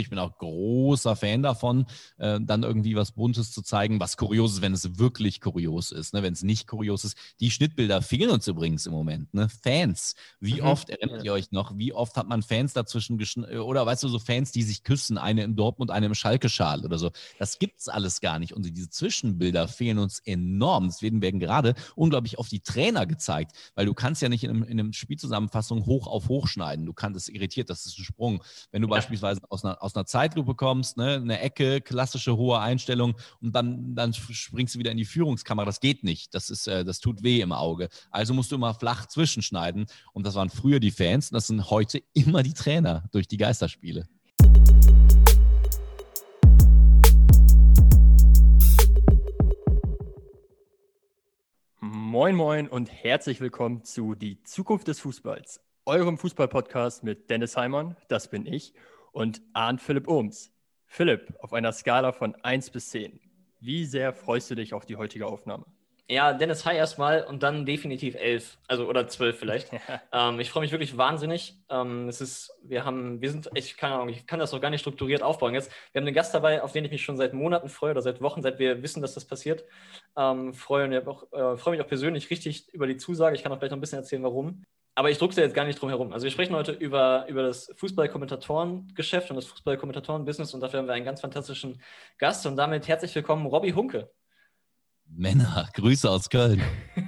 Ich bin auch großer Fan davon, äh, dann irgendwie was Buntes zu zeigen, was kurios ist, wenn es wirklich kurios ist. Ne? Wenn es nicht kurios ist. Die Schnittbilder fehlen uns übrigens im Moment. Ne? Fans. Wie mhm. oft erinnert ihr euch noch, wie oft hat man Fans dazwischen geschnitten? Oder weißt du, so Fans, die sich küssen, eine in Dortmund, eine im Schalke-Schal oder so. Das gibt es alles gar nicht. Und diese Zwischenbilder fehlen uns enorm. Deswegen werden gerade unglaublich auf die Trainer gezeigt, weil du kannst ja nicht in einem, in einem Spielzusammenfassung hoch auf hoch schneiden. Du kannst es irritiert, das ist ein Sprung. Wenn du ja. beispielsweise aus einer, aus aus einer Zeitlupe kommst, ne, eine Ecke, klassische hohe Einstellung und dann, dann springst du wieder in die Führungskamera. Das geht nicht. Das, ist, äh, das tut weh im Auge. Also musst du immer flach zwischenschneiden. Und das waren früher die Fans und das sind heute immer die Trainer durch die Geisterspiele. Moin, moin und herzlich willkommen zu Die Zukunft des Fußballs, eurem Fußballpodcast mit Dennis Heimann, das bin ich, und Arndt Philipp Ohms. Philipp, auf einer Skala von 1 bis 10, wie sehr freust du dich auf die heutige Aufnahme? Ja, Dennis, hi erstmal und dann definitiv 11, also oder 12 vielleicht. ähm, ich freue mich wirklich wahnsinnig. Ähm, es ist, wir haben, wir sind, ich keine Ahnung, ich kann das noch gar nicht strukturiert aufbauen jetzt. Wir haben einen Gast dabei, auf den ich mich schon seit Monaten freue oder seit Wochen, seit wir wissen, dass das passiert. Ähm, freue, mich auch, äh, freue mich auch persönlich richtig über die Zusage. Ich kann auch gleich noch ein bisschen erzählen, warum aber ich druck's ja jetzt gar nicht drum herum. Also wir sprechen heute über, über das Fußballkommentatorengeschäft und das Fußballkommentatorenbusiness und dafür haben wir einen ganz fantastischen Gast und damit herzlich willkommen, Robby Hunke. Männer, Grüße aus Köln.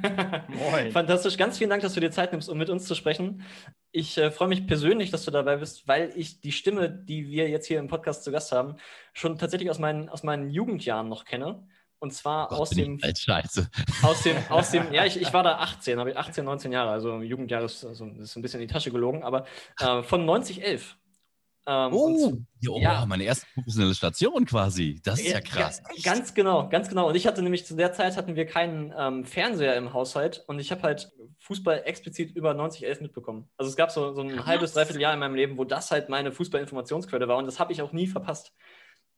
Moin. Fantastisch. Ganz vielen Dank, dass du dir Zeit nimmst, um mit uns zu sprechen. Ich äh, freue mich persönlich, dass du dabei bist, weil ich die Stimme, die wir jetzt hier im Podcast zu Gast haben, schon tatsächlich aus meinen, aus meinen Jugendjahren noch kenne. Und zwar Gott, aus dem. Scheiße. Aus dem, aus dem, ja, ich, ich war da 18, habe ich 18, 19 Jahre, also Jugendjahr ist, also, ist ein bisschen in die Tasche gelogen, aber äh, von 9011. Ähm, oh, jo, ja, meine erste professionelle Station quasi. Das ist ja, ja krass. Ja, ganz genau, ganz genau. Und ich hatte nämlich zu der Zeit hatten wir keinen ähm, Fernseher im Haushalt und ich habe halt Fußball explizit über 9011 mitbekommen. Also es gab so, so ein krass. halbes, dreiviertel Jahr in meinem Leben, wo das halt meine Fußballinformationsquelle war und das habe ich auch nie verpasst.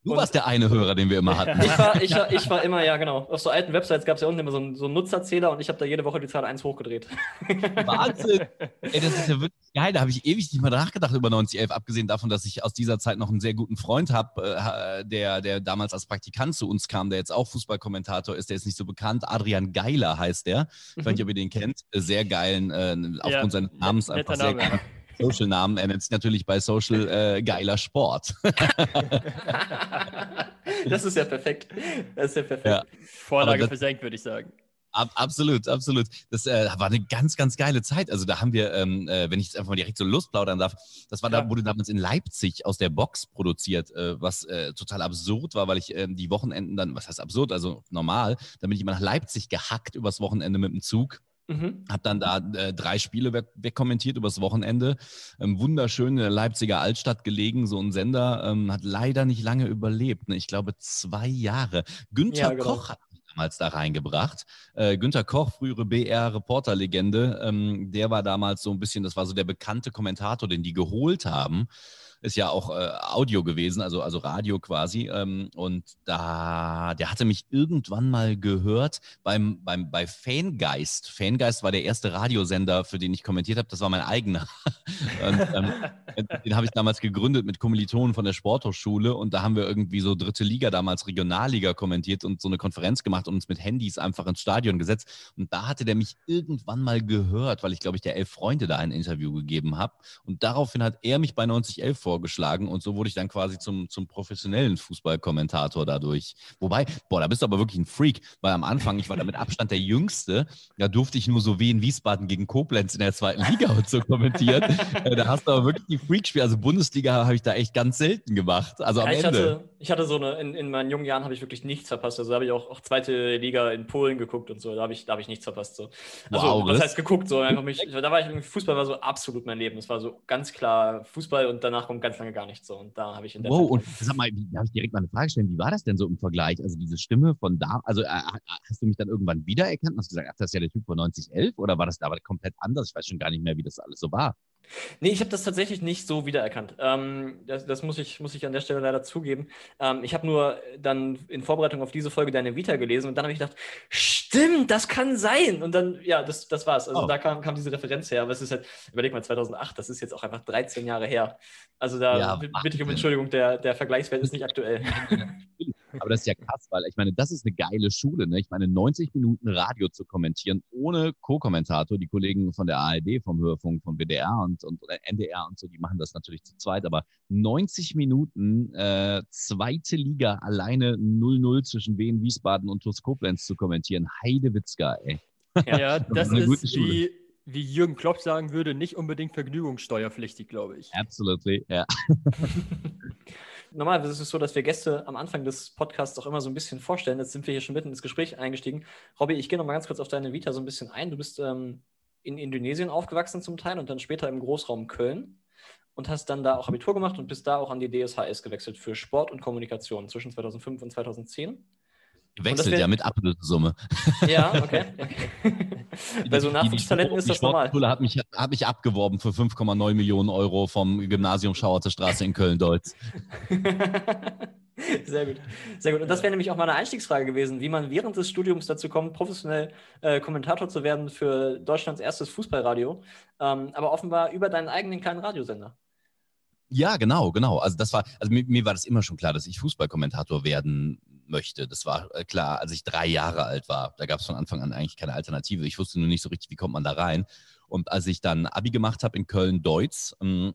Du und warst der eine Hörer, den wir immer hatten. Ich war, ich, ich war immer, ja, genau. Auf so alten Websites gab es ja unten immer so einen, so einen Nutzerzähler und ich habe da jede Woche die Zahl 1 hochgedreht. Wahnsinn! Ey, das ist ja wirklich geil. Da habe ich ewig nicht mal nachgedacht über 9011, abgesehen davon, dass ich aus dieser Zeit noch einen sehr guten Freund habe, äh, der, der damals als Praktikant zu uns kam, der jetzt auch Fußballkommentator ist. Der ist nicht so bekannt. Adrian Geiler heißt der. Ich weiß nicht, ob ihr den kennt. Sehr geilen, äh, aufgrund ja, seines Namens einfach sehr geil. Social-Namen. Er nennt sich natürlich bei Social äh, geiler Sport. das ist ja perfekt. Das ist ja perfekt. Ja. Vorlage versenkt, würde ich sagen. Ab, absolut, absolut. Das äh, war eine ganz, ganz geile Zeit. Also da haben wir, ähm, äh, wenn ich jetzt einfach mal direkt so losplaudern darf, das war ja. da, wurde damals in Leipzig aus der Box produziert, äh, was äh, total absurd war, weil ich ähm, die Wochenenden dann, was heißt absurd, also normal, dann bin ich immer nach Leipzig gehackt übers Wochenende mit dem Zug Mhm. Hab dann da äh, drei Spiele weg, wegkommentiert übers Wochenende. Ähm, wunderschön in der Leipziger Altstadt gelegen, so ein Sender. Ähm, hat leider nicht lange überlebt. Ne? Ich glaube zwei Jahre. Günther ja, genau. Koch hat mich damals da reingebracht. Äh, Günther Koch, frühere BR-Reporterlegende, ähm, der war damals so ein bisschen, das war so der bekannte Kommentator, den die geholt haben ist ja auch äh, Audio gewesen, also, also Radio quasi. Ähm, und da, der hatte mich irgendwann mal gehört beim, beim, bei Fangeist. Fangeist war der erste Radiosender, für den ich kommentiert habe. Das war mein eigener. und, ähm, den habe ich damals gegründet mit Kommilitonen von der Sporthochschule. Und da haben wir irgendwie so dritte Liga, damals Regionalliga kommentiert und so eine Konferenz gemacht und uns mit Handys einfach ins Stadion gesetzt. Und da hatte der mich irgendwann mal gehört, weil ich, glaube ich, der Elf Freunde da ein Interview gegeben habe. Und daraufhin hat er mich bei 9011 vor vorgeschlagen und so wurde ich dann quasi zum, zum professionellen Fußballkommentator dadurch. Wobei, boah, da bist du aber wirklich ein Freak, weil am Anfang, ich war da mit Abstand der Jüngste, da durfte ich nur so wie in Wiesbaden gegen Koblenz in der zweiten Liga und so kommentieren. Äh, da hast du aber wirklich die Freakspiele, also Bundesliga habe ich da echt ganz selten gemacht, also am ich Ende. Hatte, ich hatte so eine, in, in meinen jungen Jahren habe ich wirklich nichts verpasst, also habe ich auch, auch zweite Liga in Polen geguckt und so, da habe ich, hab ich nichts verpasst. So. Also, wow, was heißt geguckt, so einfach mich, da war ich, Fußball war so absolut mein Leben, es war so ganz klar Fußball und danach kommt ganz lange gar nichts so. Und da habe ich in der Wow, Zeit und sag mal, da habe ich direkt mal eine Frage stellen. Wie war das denn so im Vergleich? Also diese Stimme von da, also äh hast du mich dann irgendwann wiedererkannt und hast gesagt, ach, das ist ja der Typ von 9011 oder war das da komplett anders? Ich weiß schon gar nicht mehr, wie das alles so war. Nee, ich habe das tatsächlich nicht so wiedererkannt. Ähm, das, das muss, ich, muss ich an der Stelle leider zugeben. Ähm, ich habe nur dann in Vorbereitung auf diese Folge deine Vita gelesen und dann habe ich gedacht, stimmt, das kann sein. Und dann, ja, das, das war's. Also oh. da kam, kam diese Referenz her. Aber es ist halt, überleg mal, 2008, das ist jetzt auch einfach 13 Jahre her. Also da ja, bitte ich um Entschuldigung, der, der Vergleichswert ist nicht aktuell. Aber das ist ja krass, weil ich meine, das ist eine geile Schule. Ne? Ich meine, 90 Minuten Radio zu kommentieren ohne Co-Kommentator. Die Kollegen von der ARD, vom Hörfunk, von WDR und, und NDR und so, die machen das natürlich zu zweit. Aber 90 Minuten äh, zweite Liga alleine 0-0 zwischen Wien, Wiesbaden und TuS Koblenz zu kommentieren. Heidewitzka, ey. Ja, das, das ist, ist wie, wie Jürgen Klopp sagen würde, nicht unbedingt vergnügungssteuerpflichtig, glaube ich. Absolutely, ja. Normalerweise ist es so, dass wir Gäste am Anfang des Podcasts auch immer so ein bisschen vorstellen. Jetzt sind wir hier schon mitten ins Gespräch eingestiegen. Robby, ich gehe noch mal ganz kurz auf deine Vita so ein bisschen ein. Du bist ähm, in Indonesien aufgewachsen zum Teil und dann später im Großraum Köln und hast dann da auch Abitur gemacht und bist da auch an die DSHS gewechselt für Sport und Kommunikation zwischen 2005 und 2010. Wechselt ja mit Ablösesumme. Ja, okay. Bei so Nachwuchstalenten ist das normal. Die hat mich, hat mich abgeworben für 5,9 Millionen Euro vom Gymnasium Schauerte Straße in Köln-Deutz. Sehr gut. Sehr gut. Und das wäre nämlich auch meine Einstiegsfrage gewesen, wie man während des Studiums dazu kommt, professionell äh, Kommentator zu werden für Deutschlands erstes Fußballradio. Ähm, aber offenbar über deinen eigenen kleinen Radiosender. Ja, genau, genau. Also das war, also mir, mir war das immer schon klar, dass ich Fußballkommentator werden möchte. Das war äh, klar, als ich drei Jahre alt war. Da gab es von Anfang an eigentlich keine Alternative. Ich wusste nur nicht so richtig, wie kommt man da rein. Und als ich dann Abi gemacht habe in Köln-Deutz, ähm,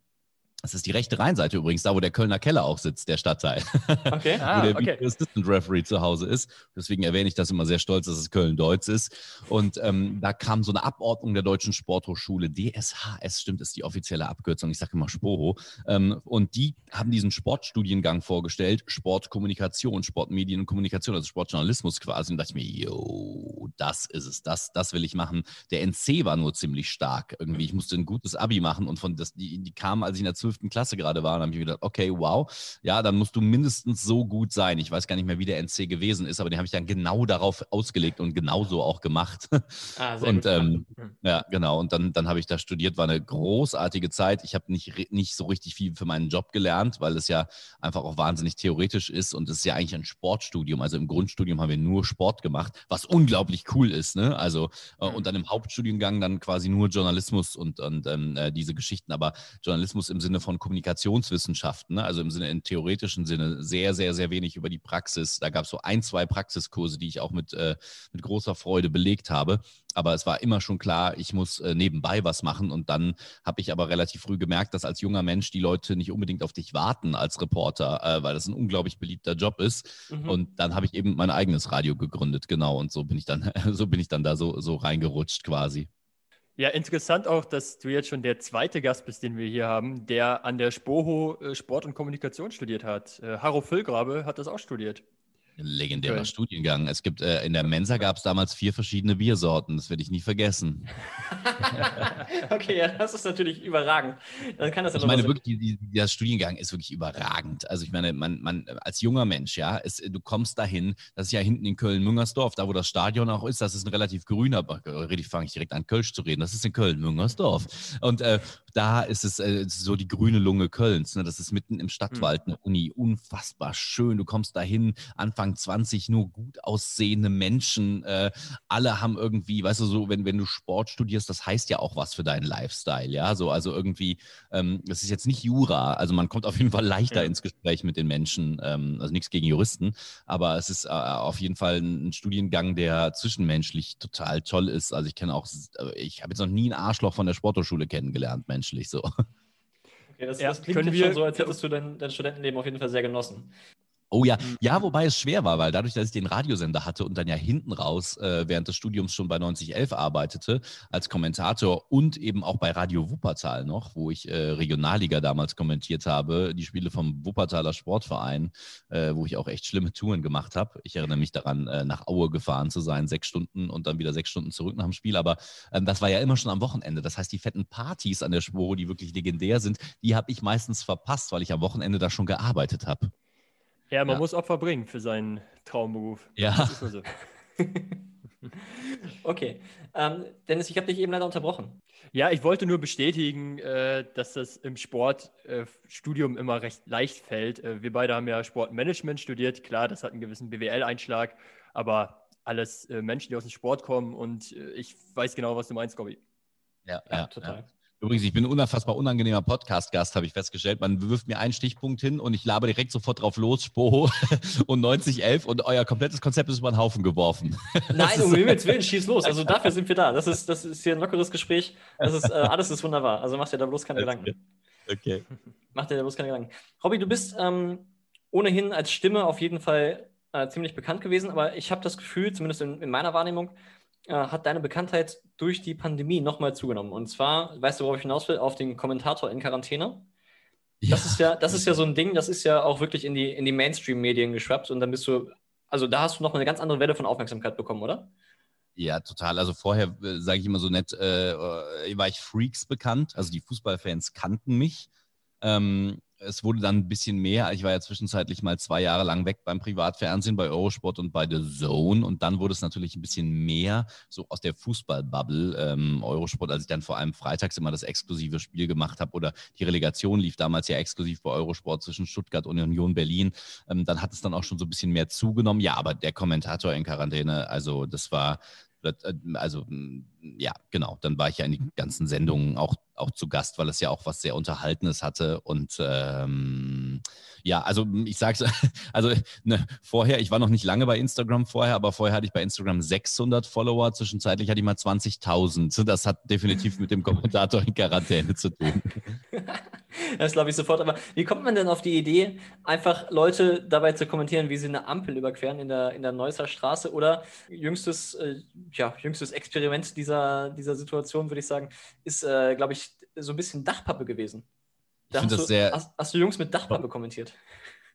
das ist die rechte Rheinseite übrigens, da wo der Kölner Keller auch sitzt, der Stadtteil. Okay. ah, wo der okay. Assistant Referee zu Hause ist. Deswegen erwähne ich das immer sehr stolz, dass es Köln-Deutz ist. Und ähm, da kam so eine Abordnung der Deutschen Sporthochschule, DSHS, stimmt, ist die offizielle Abkürzung, ich sage immer Sporo. Ähm, und die haben diesen Sportstudiengang vorgestellt, Sportkommunikation, Sportmedien und Kommunikation, also Sportjournalismus quasi. Und dachte ich mir, yo, das ist es, das, das will ich machen. Der NC war nur ziemlich stark irgendwie. Ich musste ein gutes Abi machen und von das, die, die kamen, als ich in der 12. Klasse gerade war. Und habe ich mir gedacht, okay, wow, ja, dann musst du mindestens so gut sein. Ich weiß gar nicht mehr, wie der NC gewesen ist, aber den habe ich dann genau darauf ausgelegt und genauso auch gemacht. Ah, sehr und ähm, hm. ja, genau. Und dann, dann habe ich da studiert, war eine großartige Zeit. Ich habe nicht, nicht so richtig viel für meinen Job gelernt, weil es ja einfach auch wahnsinnig theoretisch ist und es ist ja eigentlich ein Sportstudium. Also im Grundstudium haben wir nur Sport gemacht, was unglaublich cool ist. Ne? Also, äh, und dann im Hauptstudiengang dann quasi nur Journalismus und, und ähm, äh, diese Geschichten. Aber Journalismus im Sinne Sinne von Kommunikationswissenschaften, ne? also im Sinne, im theoretischen Sinne, sehr, sehr, sehr wenig über die Praxis. Da gab es so ein, zwei Praxiskurse, die ich auch mit, äh, mit großer Freude belegt habe. Aber es war immer schon klar, ich muss äh, nebenbei was machen. Und dann habe ich aber relativ früh gemerkt, dass als junger Mensch die Leute nicht unbedingt auf dich warten als Reporter, äh, weil das ein unglaublich beliebter Job ist. Mhm. Und dann habe ich eben mein eigenes Radio gegründet, genau. Und so bin ich dann, so bin ich dann da so, so reingerutscht quasi. Ja, interessant auch, dass du jetzt schon der zweite Gast bist, den wir hier haben, der an der Spoho äh, Sport und Kommunikation studiert hat. Äh, Harro Füllgrabe hat das auch studiert legendärer okay. Studiengang. Es gibt äh, in der Mensa gab es damals vier verschiedene Biersorten. Das werde ich nie vergessen. okay, ja, das ist natürlich überragend. Dann kann das ja ich meine wirklich, die, die, der Studiengang ist wirklich überragend. Also ich meine, man, man als junger Mensch, ja, es, du kommst dahin. Das ist ja hinten in Köln-Müngersdorf, da wo das Stadion auch ist. Das ist ein relativ grüner. Rede fange ich direkt an Kölsch zu reden. Das ist in Köln-Müngersdorf. Und äh, da ist es äh, so die grüne Lunge Kölns. Ne? Das ist mitten im Stadtwald eine Uni. Unfassbar schön. Du kommst dahin, Anfang Anfang 20 nur gut aussehende Menschen. Äh, alle haben irgendwie, weißt du, so, wenn, wenn du Sport studierst, das heißt ja auch was für deinen Lifestyle, ja. So, also irgendwie, ähm, das ist jetzt nicht Jura, also man kommt auf jeden Fall leichter ja. ins Gespräch mit den Menschen, ähm, also nichts gegen Juristen, aber es ist äh, auf jeden Fall ein, Studiengang, der zwischenmenschlich total toll ist. Also ich kenne auch, äh, ich habe jetzt noch nie ein Arschloch von der Sporthochschule kennengelernt, menschlich so. Okay, das, ja, das klingt schon so, als hättest du dein, dein Studentenleben auf jeden Fall sehr genossen. Oh ja, mhm. ja, wobei es schwer war, weil dadurch, dass ich den Radiosender hatte und dann ja hinten raus äh, während des Studiums schon bei 9011 arbeitete als Kommentator und eben auch bei Radio Wuppertal noch, wo ich äh, Regionalliga damals kommentiert habe, die Spiele vom Wuppertaler Sportverein, äh, wo ich auch echt schlimme Touren gemacht habe. Ich erinnere mich daran, äh, nach Aue gefahren zu sein, sechs Stunden und dann wieder sechs Stunden zurück nach dem Spiel. Aber ähm, das war ja immer schon am Wochenende. Das heißt, die fetten Partys an der Spur, die wirklich legendär sind, die habe ich meistens verpasst, weil ich am Wochenende da schon gearbeitet habe. Ja, man ja. muss Opfer bringen für seinen Traumberuf. Ja. So. Okay. Ähm, Dennis, ich habe dich eben leider unterbrochen. Ja, ich wollte nur bestätigen, äh, dass das im Sportstudium äh, immer recht leicht fällt. Äh, wir beide haben ja Sportmanagement studiert. Klar, das hat einen gewissen BWL-Einschlag, aber alles äh, Menschen, die aus dem Sport kommen und äh, ich weiß genau, was du meinst, Gobby. Ja, ja, total. Ja. Übrigens, ich bin ein unfassbar unangenehmer Podcast-Gast, habe ich festgestellt. Man wirft mir einen Stichpunkt hin und ich labe direkt sofort drauf los, Spoho und 9011 und euer komplettes Konzept ist über den Haufen geworfen. Nein, um Himmels Willen, schieß los. Also dafür sind wir da. Das ist, das ist hier ein lockeres Gespräch. Das ist, äh, alles ist wunderbar. Also mach dir da bloß keine Gedanken. Okay. Mach dir da bloß keine Gedanken. Robby, du bist ähm, ohnehin als Stimme auf jeden Fall äh, ziemlich bekannt gewesen, aber ich habe das Gefühl, zumindest in, in meiner Wahrnehmung, äh, hat deine Bekanntheit durch die Pandemie nochmal zugenommen. Und zwar, weißt du, worauf ich hinaus will, auf den Kommentator in Quarantäne. Ja. Das ist ja, das ist ja so ein Ding, das ist ja auch wirklich in die, in die Mainstream-Medien geschwappt und dann bist du, also da hast du noch eine ganz andere Welle von Aufmerksamkeit bekommen, oder? Ja, total. Also vorher, äh, sage ich immer so nett, äh, äh, war ich Freaks bekannt. Also die Fußballfans kannten mich. Ähm, es wurde dann ein bisschen mehr. Ich war ja zwischenzeitlich mal zwei Jahre lang weg beim Privatfernsehen, bei Eurosport und bei The Zone. Und dann wurde es natürlich ein bisschen mehr so aus der Fußballbubble. Ähm, Eurosport, als ich dann vor allem freitags immer das exklusive Spiel gemacht habe oder die Relegation lief damals ja exklusiv bei Eurosport zwischen Stuttgart und Union Berlin. Ähm, dann hat es dann auch schon so ein bisschen mehr zugenommen. Ja, aber der Kommentator in Quarantäne, also das war, also ja, genau, dann war ich ja in die ganzen Sendungen auch auch zu Gast, weil es ja auch was sehr Unterhaltenes hatte. Und ähm, ja, also ich sag's, also ne, vorher, ich war noch nicht lange bei Instagram vorher, aber vorher hatte ich bei Instagram 600 Follower, zwischenzeitlich hatte ich mal 20.000. Das hat definitiv mit dem Kommentator in Quarantäne zu tun. Das glaube ich sofort. Aber wie kommt man denn auf die Idee, einfach Leute dabei zu kommentieren, wie sie eine Ampel überqueren in der, in der Neusser Straße? Oder jüngstes, äh, ja, jüngstes Experiment dieser, dieser Situation, würde ich sagen, ist, äh, glaube ich, so ein bisschen Dachpappe gewesen. Da ich hast, das du, sehr hast, hast, du Jungs mit Dachpappe kommentiert?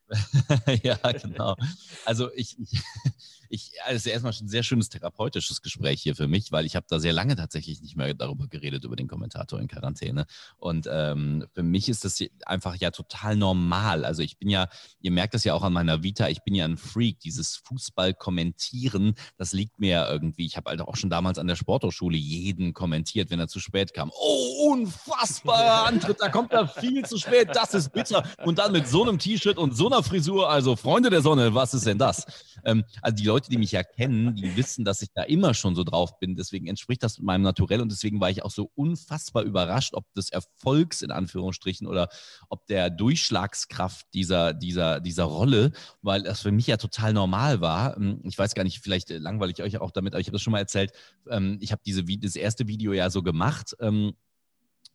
ja, genau. Also ich, ich, ich, also erstmal schon ein sehr schönes therapeutisches Gespräch hier für mich, weil ich habe da sehr lange tatsächlich nicht mehr darüber geredet, über den Kommentator in Quarantäne. Und ähm, für mich ist das einfach ja total normal. Also ich bin ja, ihr merkt das ja auch an meiner Vita, ich bin ja ein Freak. Dieses Fußball-Kommentieren, das liegt mir ja irgendwie. Ich habe halt auch schon damals an der Sporthochschule jeden kommentiert, wenn er zu spät kam. Oh, unfassbarer Antritt, da kommt er viel zu spät, das ist bitter. Und dann mit so einem T-Shirt und so einer Frisur, also Freunde der Sonne, was ist denn das? Ähm, also die Leute, die mich ja kennen, die wissen, dass ich da immer schon so drauf bin. Deswegen entspricht das meinem Naturell und deswegen war ich auch so unfassbar überrascht, ob des Erfolgs in Anführungsstrichen oder ob der Durchschlagskraft dieser, dieser, dieser Rolle, weil das für mich ja total normal war. Ähm, ich weiß gar nicht, vielleicht langweile ich euch auch damit, aber ich habe das schon mal erzählt. Ähm, ich habe diese, das erste Video ja so gemacht ähm,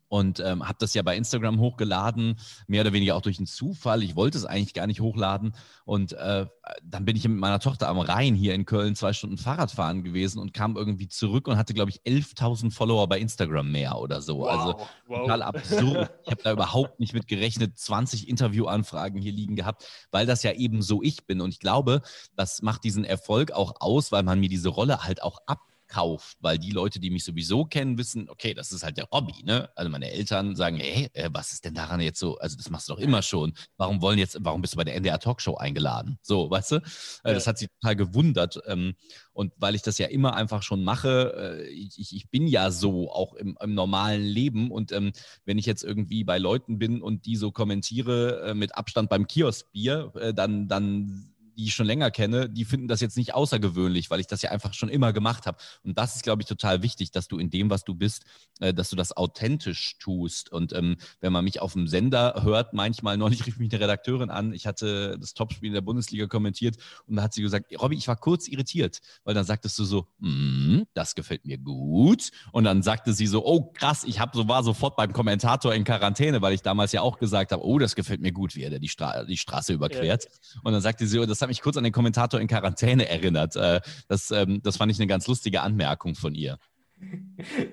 und ähm, habe das ja bei Instagram hochgeladen, mehr oder weniger auch durch einen Zufall. Ich wollte es eigentlich gar nicht hochladen und äh, dann bin ich mit meiner Tochter am Rhein hier in Köln zwei Stunden Fahrrad fahren gewesen und kam irgendwie zurück und hatte, glaube ich, 11.000 Follower bei Instagram mehr oder so. Wow, also wow. total absurd. ich habe da überhaupt nicht mit gerechnet, 20 Interviewanfragen hier liegen gehabt, weil das ja eben so ich bin. Und ich glaube, das macht diesen Erfolg auch aus, weil man mir diese Rolle halt auch ab kauft, weil die Leute, die mich sowieso kennen, wissen, okay, das ist halt der Hobby, ne? Also meine Eltern sagen, hey, äh, was ist denn daran jetzt so? Also das machst du doch immer schon. Warum wollen jetzt, warum bist du bei der NDR Talkshow eingeladen? So, weißt du? Äh, ja. Das hat sie total gewundert. Ähm, und weil ich das ja immer einfach schon mache, äh, ich, ich bin ja so auch im, im normalen Leben. Und ähm, wenn ich jetzt irgendwie bei Leuten bin und die so kommentiere mit Abstand beim Kioskbier, dann, dann die ich schon länger kenne, die finden das jetzt nicht außergewöhnlich, weil ich das ja einfach schon immer gemacht habe. Und das ist, glaube ich, total wichtig, dass du in dem, was du bist, äh, dass du das authentisch tust. Und ähm, wenn man mich auf dem Sender hört, manchmal, neulich rief mich eine Redakteurin an, ich hatte das Topspiel in der Bundesliga kommentiert und da hat sie gesagt, Robby, ich war kurz irritiert, weil dann sagtest du so, mm, das gefällt mir gut. Und dann sagte sie so, oh krass, ich hab so, war sofort beim Kommentator in Quarantäne, weil ich damals ja auch gesagt habe, oh, das gefällt mir gut, wie er die, Stra die Straße überquert. Ja. Und dann sagte sie, oh, das hat hat mich kurz an den Kommentator in Quarantäne erinnert. Äh, das, ähm, das fand ich eine ganz lustige Anmerkung von ihr.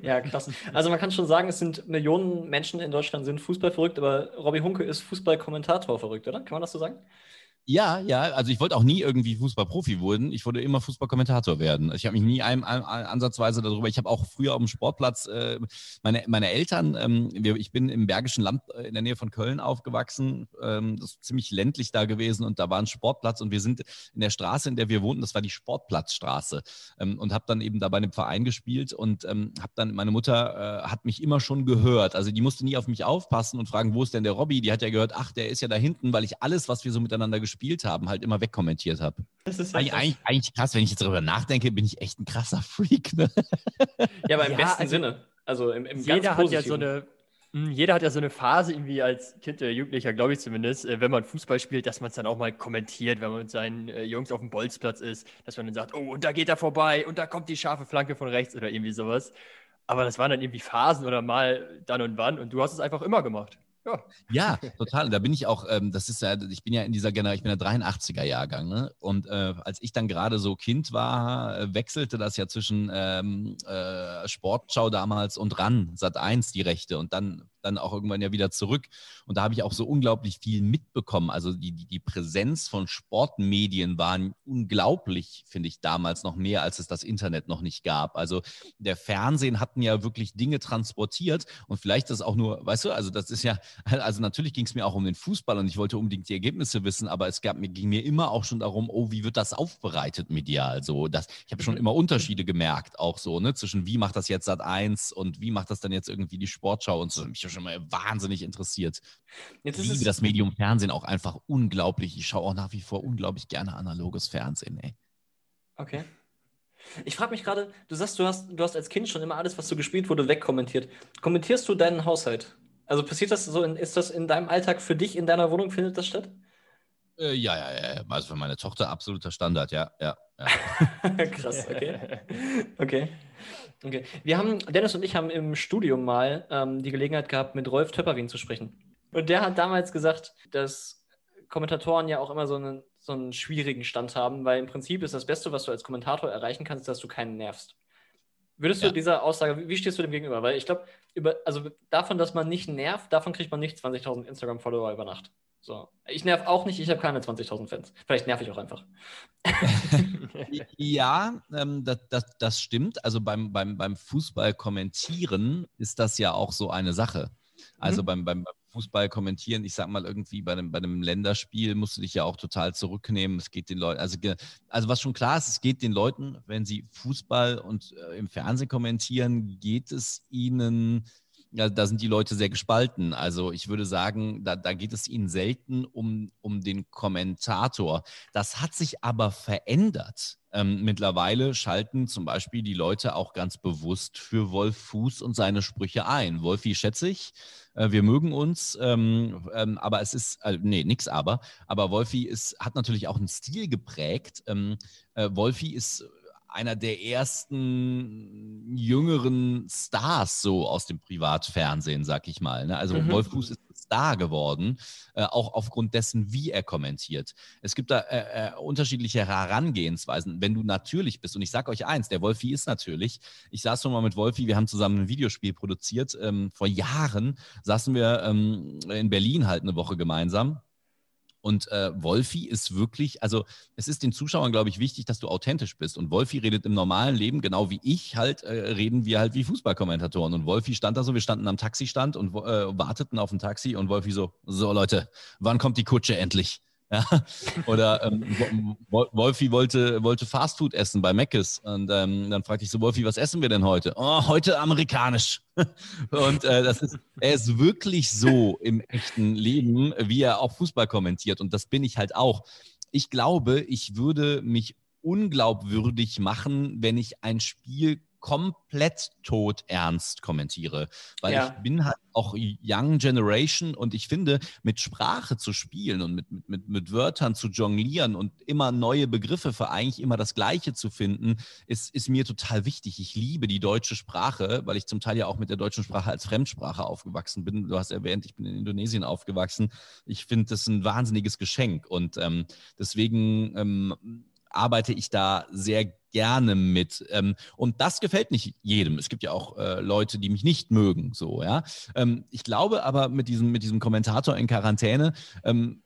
Ja, krass. Also man kann schon sagen, es sind Millionen Menschen in Deutschland sind Fußball verrückt, aber Robbie Hunke ist Fußballkommentator verrückt, oder? Kann man das so sagen? Ja, ja, also ich wollte auch nie irgendwie Fußballprofi werden. Ich wollte immer Fußballkommentator werden. Ich habe mich nie ein, ein, ein, ansatzweise darüber. Ich habe auch früher auf dem Sportplatz äh, meine, meine Eltern, ähm, wir, ich bin im Bergischen Land äh, in der Nähe von Köln aufgewachsen. Ähm, das ist ziemlich ländlich da gewesen und da war ein Sportplatz und wir sind in der Straße, in der wir wohnten, das war die Sportplatzstraße ähm, und habe dann eben da bei einem Verein gespielt und ähm, habe dann, meine Mutter äh, hat mich immer schon gehört. Also die musste nie auf mich aufpassen und fragen, wo ist denn der Robby? Die hat ja gehört, ach, der ist ja da hinten, weil ich alles, was wir so miteinander gespielt gespielt haben, halt immer wegkommentiert habe. Das ist ja eigentlich, eigentlich, eigentlich, krass, wenn ich jetzt darüber nachdenke, bin ich echt ein krasser Freak. Ne? Ja, aber im ja, besten also, Sinne. Also im, im jeder hat ja so eine, hm, jeder hat ja so eine Phase irgendwie als Kind oder Jugendlicher, glaube ich zumindest, äh, wenn man Fußball spielt, dass man es dann auch mal kommentiert, wenn man mit seinen äh, Jungs auf dem Bolzplatz ist, dass man dann sagt, oh, und da geht er vorbei und da kommt die scharfe Flanke von rechts oder irgendwie sowas. Aber das waren dann irgendwie Phasen oder mal dann und wann und du hast es einfach immer gemacht. Ja. ja, total. Da bin ich auch, ähm, das ist ja, ich bin ja in dieser Generation, ich bin der 83er Jahrgang, ne? Und äh, als ich dann gerade so Kind war, äh, wechselte das ja zwischen ähm, äh, Sportschau damals und RAN, Sat 1 die Rechte und dann dann auch irgendwann ja wieder zurück. Und da habe ich auch so unglaublich viel mitbekommen. Also die, die, die Präsenz von Sportmedien war unglaublich, finde ich, damals noch mehr, als es das Internet noch nicht gab. Also der Fernsehen hatten ja wirklich Dinge transportiert und vielleicht das auch nur, weißt du, also das ist ja, also natürlich ging es mir auch um den Fußball und ich wollte unbedingt die Ergebnisse wissen, aber es gab, mir ging mir immer auch schon darum, oh, wie wird das aufbereitet medial? So, das, ich habe schon mhm. immer Unterschiede gemerkt, auch so, ne, zwischen wie macht das jetzt Sat 1 und wie macht das dann jetzt irgendwie die Sportschau und so. Ich habe schon mal wahnsinnig interessiert. Jetzt ich liebe das Medium Fernsehen auch einfach unglaublich. Ich schaue auch nach wie vor unglaublich gerne analoges Fernsehen, ey. Okay. Ich frage mich gerade, du sagst, du hast, du hast als Kind schon immer alles, was so gespielt wurde, wegkommentiert. Kommentierst du deinen Haushalt? Also passiert das so, in, ist das in deinem Alltag für dich, in deiner Wohnung, findet das statt? Äh, ja, ja, ja. Also für meine Tochter absoluter Standard, ja, ja. ja. Krass, okay. Okay. Okay. Wir haben, Dennis und ich haben im Studium mal ähm, die Gelegenheit gehabt, mit Rolf Töpperwien zu sprechen. Und der hat damals gesagt, dass Kommentatoren ja auch immer so einen, so einen schwierigen Stand haben, weil im Prinzip ist das Beste, was du als Kommentator erreichen kannst, dass du keinen nervst. Würdest du dieser Aussage, wie stehst du dem gegenüber? Weil ich glaube, also davon, dass man nicht nervt, davon kriegt man nicht 20.000 Instagram-Follower über Nacht. So. Ich nerv auch nicht, ich habe keine 20.000 Fans. Vielleicht nerv ich auch einfach. ja, ähm, das, das, das stimmt. Also beim, beim, beim Fußball kommentieren ist das ja auch so eine Sache. Also mhm. beim, beim Fußball kommentieren, ich sag mal irgendwie bei einem, bei einem Länderspiel musst du dich ja auch total zurücknehmen. Es geht den Leuten, also, also was schon klar ist, es geht den Leuten, wenn sie Fußball und äh, im Fernsehen kommentieren, geht es ihnen ja, da sind die Leute sehr gespalten. Also ich würde sagen, da, da geht es ihnen selten um, um den Kommentator. Das hat sich aber verändert. Ähm, mittlerweile schalten zum Beispiel die Leute auch ganz bewusst für Wolf Fuß und seine Sprüche ein. Wolfi schätze ich, äh, wir mögen uns, ähm, ähm, aber es ist, äh, nee, nix aber, aber Wolfi ist, hat natürlich auch einen Stil geprägt. Ähm, äh, Wolfi ist einer der ersten jüngeren Stars so aus dem Privatfernsehen, sag ich mal. Ne? Also mhm. Wolf Fuß ist Star geworden, äh, auch aufgrund dessen, wie er kommentiert. Es gibt da äh, äh, unterschiedliche Herangehensweisen. Wenn du natürlich bist, und ich sage euch eins, der Wolfi ist natürlich, ich saß schon mal mit Wolfi, wir haben zusammen ein Videospiel produziert, ähm, vor Jahren saßen wir ähm, in Berlin halt eine Woche gemeinsam und äh, Wolfi ist wirklich, also es ist den Zuschauern, glaube ich, wichtig, dass du authentisch bist. Und Wolfi redet im normalen Leben, genau wie ich halt, äh, reden wir halt wie Fußballkommentatoren. Und Wolfi stand da so, wir standen am Taxistand und äh, warteten auf ein Taxi und Wolfi so, so Leute, wann kommt die Kutsche endlich? Ja? Oder ähm, Wolfi wollte, wollte Fastfood essen bei Meckes. Und ähm, dann fragte ich so, Wolfi, was essen wir denn heute? Oh, heute amerikanisch. Und äh, das ist, er ist wirklich so im echten Leben, wie er auch Fußball kommentiert. Und das bin ich halt auch. Ich glaube, ich würde mich unglaubwürdig machen, wenn ich ein Spiel komplett tot ernst kommentiere. Weil ja. ich bin halt auch Young Generation und ich finde, mit Sprache zu spielen und mit, mit, mit Wörtern zu jonglieren und immer neue Begriffe für eigentlich immer das Gleiche zu finden, ist, ist mir total wichtig. Ich liebe die deutsche Sprache, weil ich zum Teil ja auch mit der deutschen Sprache als Fremdsprache aufgewachsen bin. Du hast erwähnt, ich bin in Indonesien aufgewachsen. Ich finde das ein wahnsinniges Geschenk und ähm, deswegen ähm, arbeite ich da sehr gerne mit. Ähm, und das gefällt nicht jedem. Es gibt ja auch äh, Leute, die mich nicht mögen, so, ja. Ähm, ich glaube aber mit diesem, mit diesem Kommentator in Quarantäne, ähm,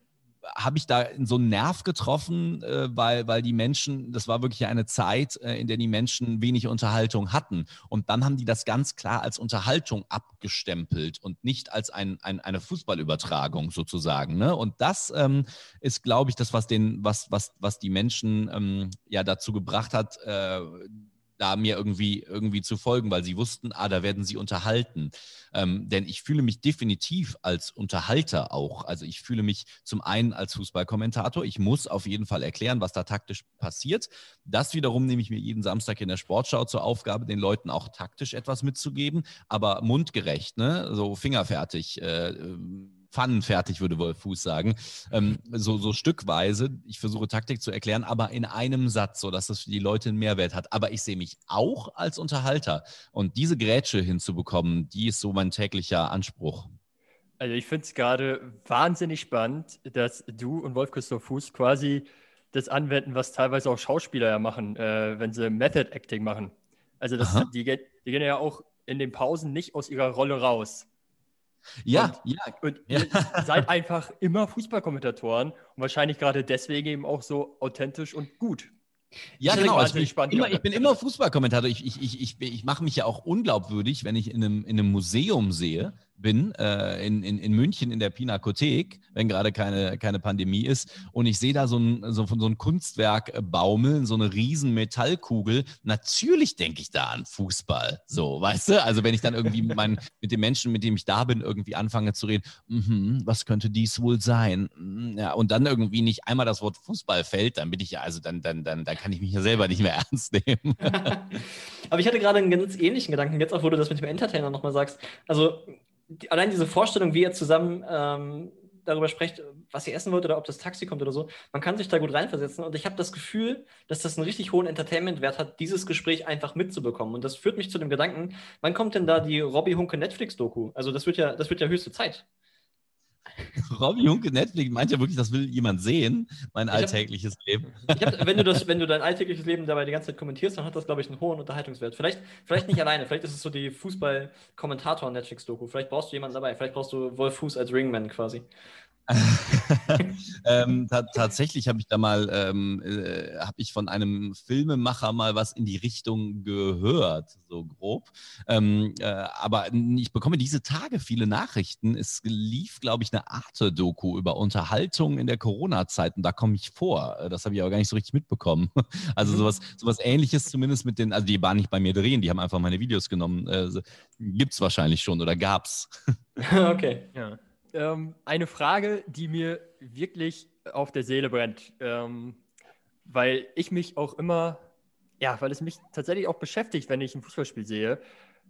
habe ich da so einen Nerv getroffen, äh, weil, weil die Menschen, das war wirklich eine Zeit, äh, in der die Menschen wenig Unterhaltung hatten. Und dann haben die das ganz klar als Unterhaltung abgestempelt und nicht als ein, ein, eine Fußballübertragung sozusagen. Ne? Und das ähm, ist, glaube ich, das, was, den, was, was, was die Menschen ähm, ja dazu gebracht hat, äh, da mir irgendwie, irgendwie zu folgen, weil sie wussten, ah, da werden sie unterhalten. Ähm, denn ich fühle mich definitiv als Unterhalter auch. Also ich fühle mich zum einen als Fußballkommentator. Ich muss auf jeden Fall erklären, was da taktisch passiert. Das wiederum nehme ich mir jeden Samstag in der Sportschau zur Aufgabe, den Leuten auch taktisch etwas mitzugeben, aber mundgerecht, ne? so fingerfertig. Äh, pfannenfertig, würde Wolf Fuß sagen. Ähm, so, so stückweise. Ich versuche Taktik zu erklären, aber in einem Satz, sodass das für die Leute einen Mehrwert hat. Aber ich sehe mich auch als Unterhalter. Und diese Grätsche hinzubekommen, die ist so mein täglicher Anspruch. Also ich finde es gerade wahnsinnig spannend, dass du und Wolf Christoph Fuß quasi das anwenden, was teilweise auch Schauspieler ja machen, äh, wenn sie Method Acting machen. Also das, die, die gehen ja auch in den Pausen nicht aus ihrer Rolle raus. Ja, und, ja. Und ihr ja. seid einfach immer Fußballkommentatoren und wahrscheinlich gerade deswegen eben auch so authentisch und gut. Ja, genau. Also ich, bin immer, ich bin immer Fußballkommentator. Ich, ich, ich, ich, ich mache mich ja auch unglaubwürdig, wenn ich in einem, in einem Museum sehe, bin, äh, in, in, in München in der Pinakothek, wenn gerade keine, keine Pandemie ist, und ich sehe da so ein, so, so ein Kunstwerk äh, baumeln, so eine riesen Metallkugel. Natürlich denke ich da an Fußball. So, weißt du? Also wenn ich dann irgendwie mit, meinen, mit den Menschen, mit denen ich da bin, irgendwie anfange zu reden, mm was könnte dies wohl sein? Mm, ja, und dann irgendwie nicht einmal das Wort Fußball fällt, dann bin ich ja, also dann, dann, dann, dann kann ich mich ja selber nicht mehr ernst nehmen. Aber ich hatte gerade einen ganz ähnlichen Gedanken, jetzt auch, wo du das mit dem Entertainer nochmal sagst. Also allein diese Vorstellung, wie ihr zusammen ähm, darüber sprecht, was ihr essen wollt oder ob das Taxi kommt oder so, man kann sich da gut reinversetzen. Und ich habe das Gefühl, dass das einen richtig hohen Entertainment-Wert hat, dieses Gespräch einfach mitzubekommen. Und das führt mich zu dem Gedanken, wann kommt denn da die Robbie Hunke Netflix-Doku? Also das wird ja, das wird ja höchste Zeit. Robbie Junke Netflix meint ja wirklich, das will jemand sehen, mein ich alltägliches hab, Leben. Hab, wenn, du das, wenn du dein alltägliches Leben dabei die ganze Zeit kommentierst, dann hat das, glaube ich, einen hohen Unterhaltungswert. Vielleicht, vielleicht nicht alleine, vielleicht ist es so die Fußball-Kommentator-Netflix-Doku. Vielleicht brauchst du jemanden dabei, vielleicht brauchst du Wolf Fuß als Ringman quasi. ähm, tatsächlich habe ich da mal, ähm, äh, habe ich von einem Filmemacher mal was in die Richtung gehört, so grob. Ähm, äh, aber ich bekomme diese Tage viele Nachrichten. Es lief, glaube ich, eine Arte-Doku über Unterhaltung in der Corona-Zeit und da komme ich vor. Äh, das habe ich aber gar nicht so richtig mitbekommen. Also mhm. sowas, sowas ähnliches zumindest mit den, also die waren nicht bei mir drehen, die haben einfach meine Videos genommen. Äh, Gibt es wahrscheinlich schon oder gab es. okay. Ja ähm, eine Frage, die mir wirklich auf der Seele brennt, ähm, weil ich mich auch immer, ja, weil es mich tatsächlich auch beschäftigt, wenn ich ein Fußballspiel sehe.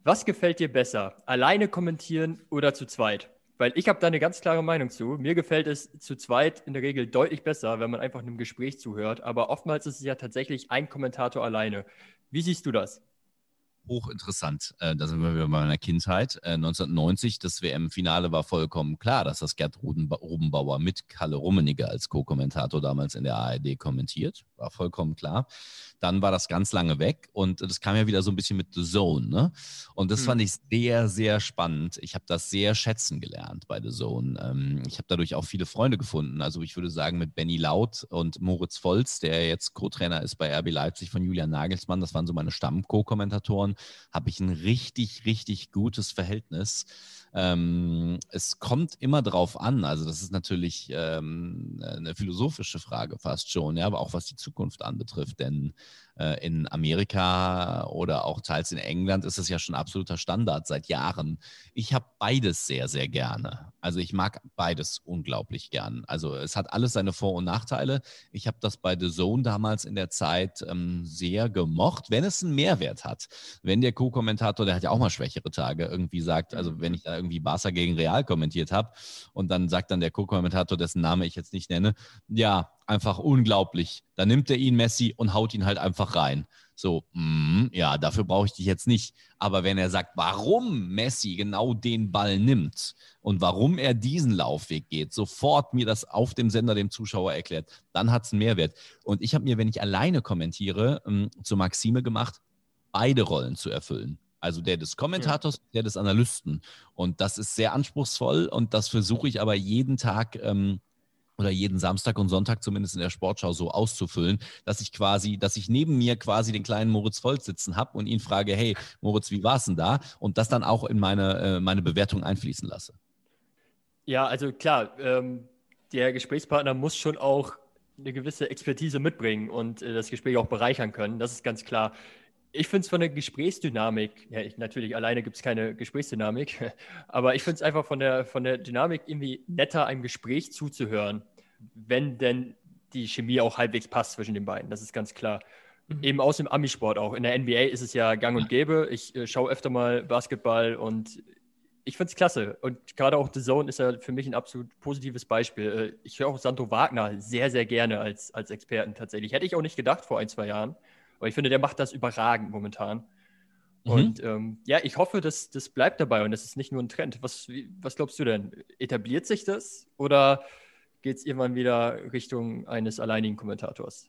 Was gefällt dir besser? Alleine kommentieren oder zu zweit? Weil ich habe da eine ganz klare Meinung zu. Mir gefällt es zu zweit in der Regel deutlich besser, wenn man einfach einem Gespräch zuhört. Aber oftmals ist es ja tatsächlich ein Kommentator alleine. Wie siehst du das? Hochinteressant. Äh, da sind wir wieder bei meiner Kindheit. Äh, 1990, das WM-Finale war vollkommen klar, dass das Gerd Rubenbauer mit Kalle Rummenigge als Co-Kommentator damals in der ARD kommentiert. War vollkommen klar. Dann war das ganz lange weg und das kam ja wieder so ein bisschen mit The Zone. Ne? Und das hm. fand ich sehr, sehr spannend. Ich habe das sehr schätzen gelernt bei The Zone. Ähm, ich habe dadurch auch viele Freunde gefunden. Also ich würde sagen, mit Benny Laut und Moritz Volz, der jetzt Co-Trainer ist bei RB Leipzig von Julian Nagelsmann, das waren so meine Stamm-Co-Kommentatoren habe ich ein richtig, richtig gutes Verhältnis. Ähm, es kommt immer drauf an. Also, das ist natürlich ähm, eine philosophische Frage fast schon, ja, aber auch was die Zukunft anbetrifft. Denn äh, in Amerika oder auch teils in England ist es ja schon absoluter Standard seit Jahren. Ich habe beides sehr, sehr gerne. Also, ich mag beides unglaublich gern. Also, es hat alles seine Vor- und Nachteile. Ich habe das bei The Zone damals in der Zeit ähm, sehr gemocht, wenn es einen Mehrwert hat. Wenn der Co-Kommentator, der hat ja auch mal schwächere Tage, irgendwie sagt, also wenn ich da irgendwie Barca gegen Real kommentiert habe und dann sagt dann der Co-Kommentator, dessen Name ich jetzt nicht nenne, ja, einfach unglaublich. Da nimmt er ihn Messi und haut ihn halt einfach rein. So, mm, ja, dafür brauche ich dich jetzt nicht. Aber wenn er sagt, warum Messi genau den Ball nimmt und warum er diesen Laufweg geht, sofort mir das auf dem Sender dem Zuschauer erklärt, dann hat es einen Mehrwert. Und ich habe mir, wenn ich alleine kommentiere, ähm, zur Maxime gemacht, beide Rollen zu erfüllen. Also der des Kommentators, ja. der des Analysten. Und das ist sehr anspruchsvoll und das versuche ich aber jeden Tag ähm, oder jeden Samstag und Sonntag zumindest in der Sportschau so auszufüllen, dass ich quasi, dass ich neben mir quasi den kleinen Moritz Volt sitzen habe und ihn frage, hey Moritz, wie war es denn da? Und das dann auch in meine, äh, meine Bewertung einfließen lasse. Ja, also klar, ähm, der Gesprächspartner muss schon auch eine gewisse Expertise mitbringen und äh, das Gespräch auch bereichern können. Das ist ganz klar. Ich finde es von der Gesprächsdynamik, ja, ich, natürlich alleine gibt es keine Gesprächsdynamik, aber ich finde es einfach von der, von der Dynamik irgendwie netter, einem Gespräch zuzuhören, wenn denn die Chemie auch halbwegs passt zwischen den beiden. Das ist ganz klar. Mhm. Eben aus dem Amisport auch. In der NBA ist es ja gang und gäbe. Ich äh, schaue öfter mal Basketball und ich finde es klasse. Und gerade auch The Zone ist ja für mich ein absolut positives Beispiel. Äh, ich höre auch Santo Wagner sehr, sehr gerne als, als Experten tatsächlich. Hätte ich auch nicht gedacht vor ein, zwei Jahren. Aber ich finde, der macht das überragend momentan. Mhm. Und ähm, ja, ich hoffe, dass das bleibt dabei und das ist nicht nur ein Trend. Was, was glaubst du denn? Etabliert sich das oder geht es irgendwann wieder Richtung eines alleinigen Kommentators?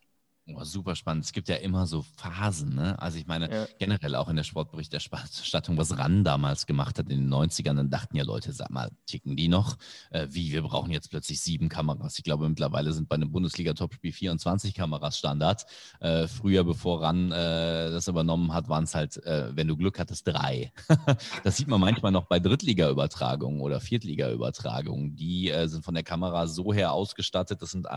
Oh, super spannend. Es gibt ja immer so Phasen. Ne? Also ich meine, ja. generell auch in der Sportberichterstattung, was RAN damals gemacht hat in den 90ern, dann dachten ja Leute, sag mal, ticken die noch? Äh, wie, wir brauchen jetzt plötzlich sieben Kameras. Ich glaube, mittlerweile sind bei einem Bundesliga-Topspiel 24 Kameras Standard. Äh, früher, bevor RAN äh, das übernommen hat, waren es halt, äh, wenn du Glück hattest, drei. das sieht man manchmal noch bei Drittliga-Übertragungen oder Viertliga-Übertragungen. Die äh, sind von der Kamera so her ausgestattet, das sind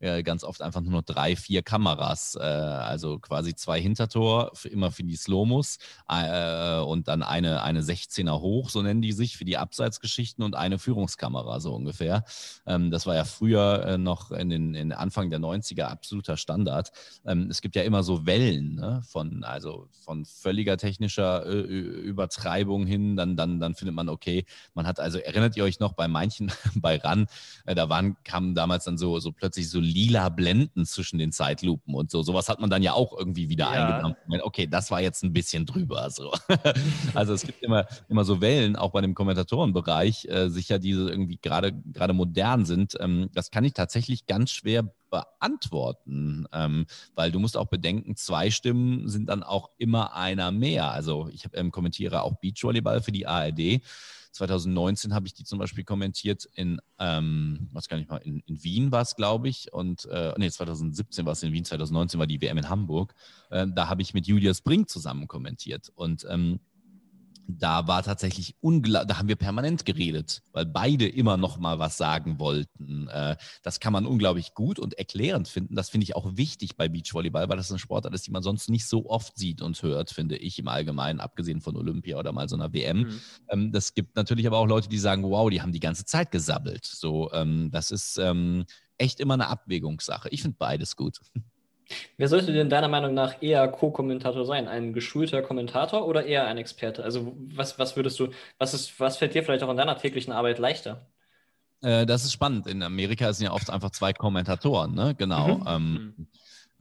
äh, ganz oft einfach nur noch drei, vier Kameras, äh, also quasi zwei Hintertor, für, immer für die Slomos äh, und dann eine, eine 16er hoch, so nennen die sich, für die Abseitsgeschichten und eine Führungskamera, so ungefähr. Ähm, das war ja früher äh, noch in den in Anfang der 90er absoluter Standard. Ähm, es gibt ja immer so Wellen ne? von, also von völliger technischer Übertreibung hin, dann, dann, dann findet man, okay, man hat also, erinnert ihr euch noch bei manchen, bei RAN, äh, da waren, kamen damals dann so, so plötzlich so lila Blenden zwischen den Zeiten Zeitlupen und so. Sowas hat man dann ja auch irgendwie wieder ja. eingedampft. Okay, das war jetzt ein bisschen drüber. So. also es gibt immer, immer so Wellen, auch bei dem Kommentatorenbereich, äh, sicher, die irgendwie gerade gerade modern sind. Ähm, das kann ich tatsächlich ganz schwer beantworten, ähm, weil du musst auch bedenken, zwei Stimmen sind dann auch immer einer mehr. Also ich ähm, kommentiere auch Beachvolleyball für die ARD 2019 habe ich die zum Beispiel kommentiert in, ähm, was kann ich mal, in, in Wien war es, glaube ich. Und, äh, nee, 2017 war es in Wien, 2019 war die WM in Hamburg. Äh, da habe ich mit Julius Brink zusammen kommentiert. Und ähm, da war tatsächlich unglaublich, da haben wir permanent geredet, weil beide immer noch mal was sagen wollten. Äh, das kann man unglaublich gut und erklärend finden. Das finde ich auch wichtig bei Beachvolleyball, weil das eine Sportart ist, die man sonst nicht so oft sieht und hört, finde ich im Allgemeinen, abgesehen von Olympia oder mal so einer WM. Mhm. Ähm, das gibt natürlich aber auch Leute, die sagen, wow, die haben die ganze Zeit gesabbelt. So, ähm, das ist ähm, echt immer eine Abwägungssache. Ich finde beides gut. Wer sollte denn deiner Meinung nach eher Co-Kommentator sein? Ein geschulter Kommentator oder eher ein Experte? Also was, was würdest du, was ist, was fällt dir vielleicht auch in deiner täglichen Arbeit leichter? Äh, das ist spannend. In Amerika sind ja oft einfach zwei Kommentatoren, ne? Genau. Mhm. Ähm, mhm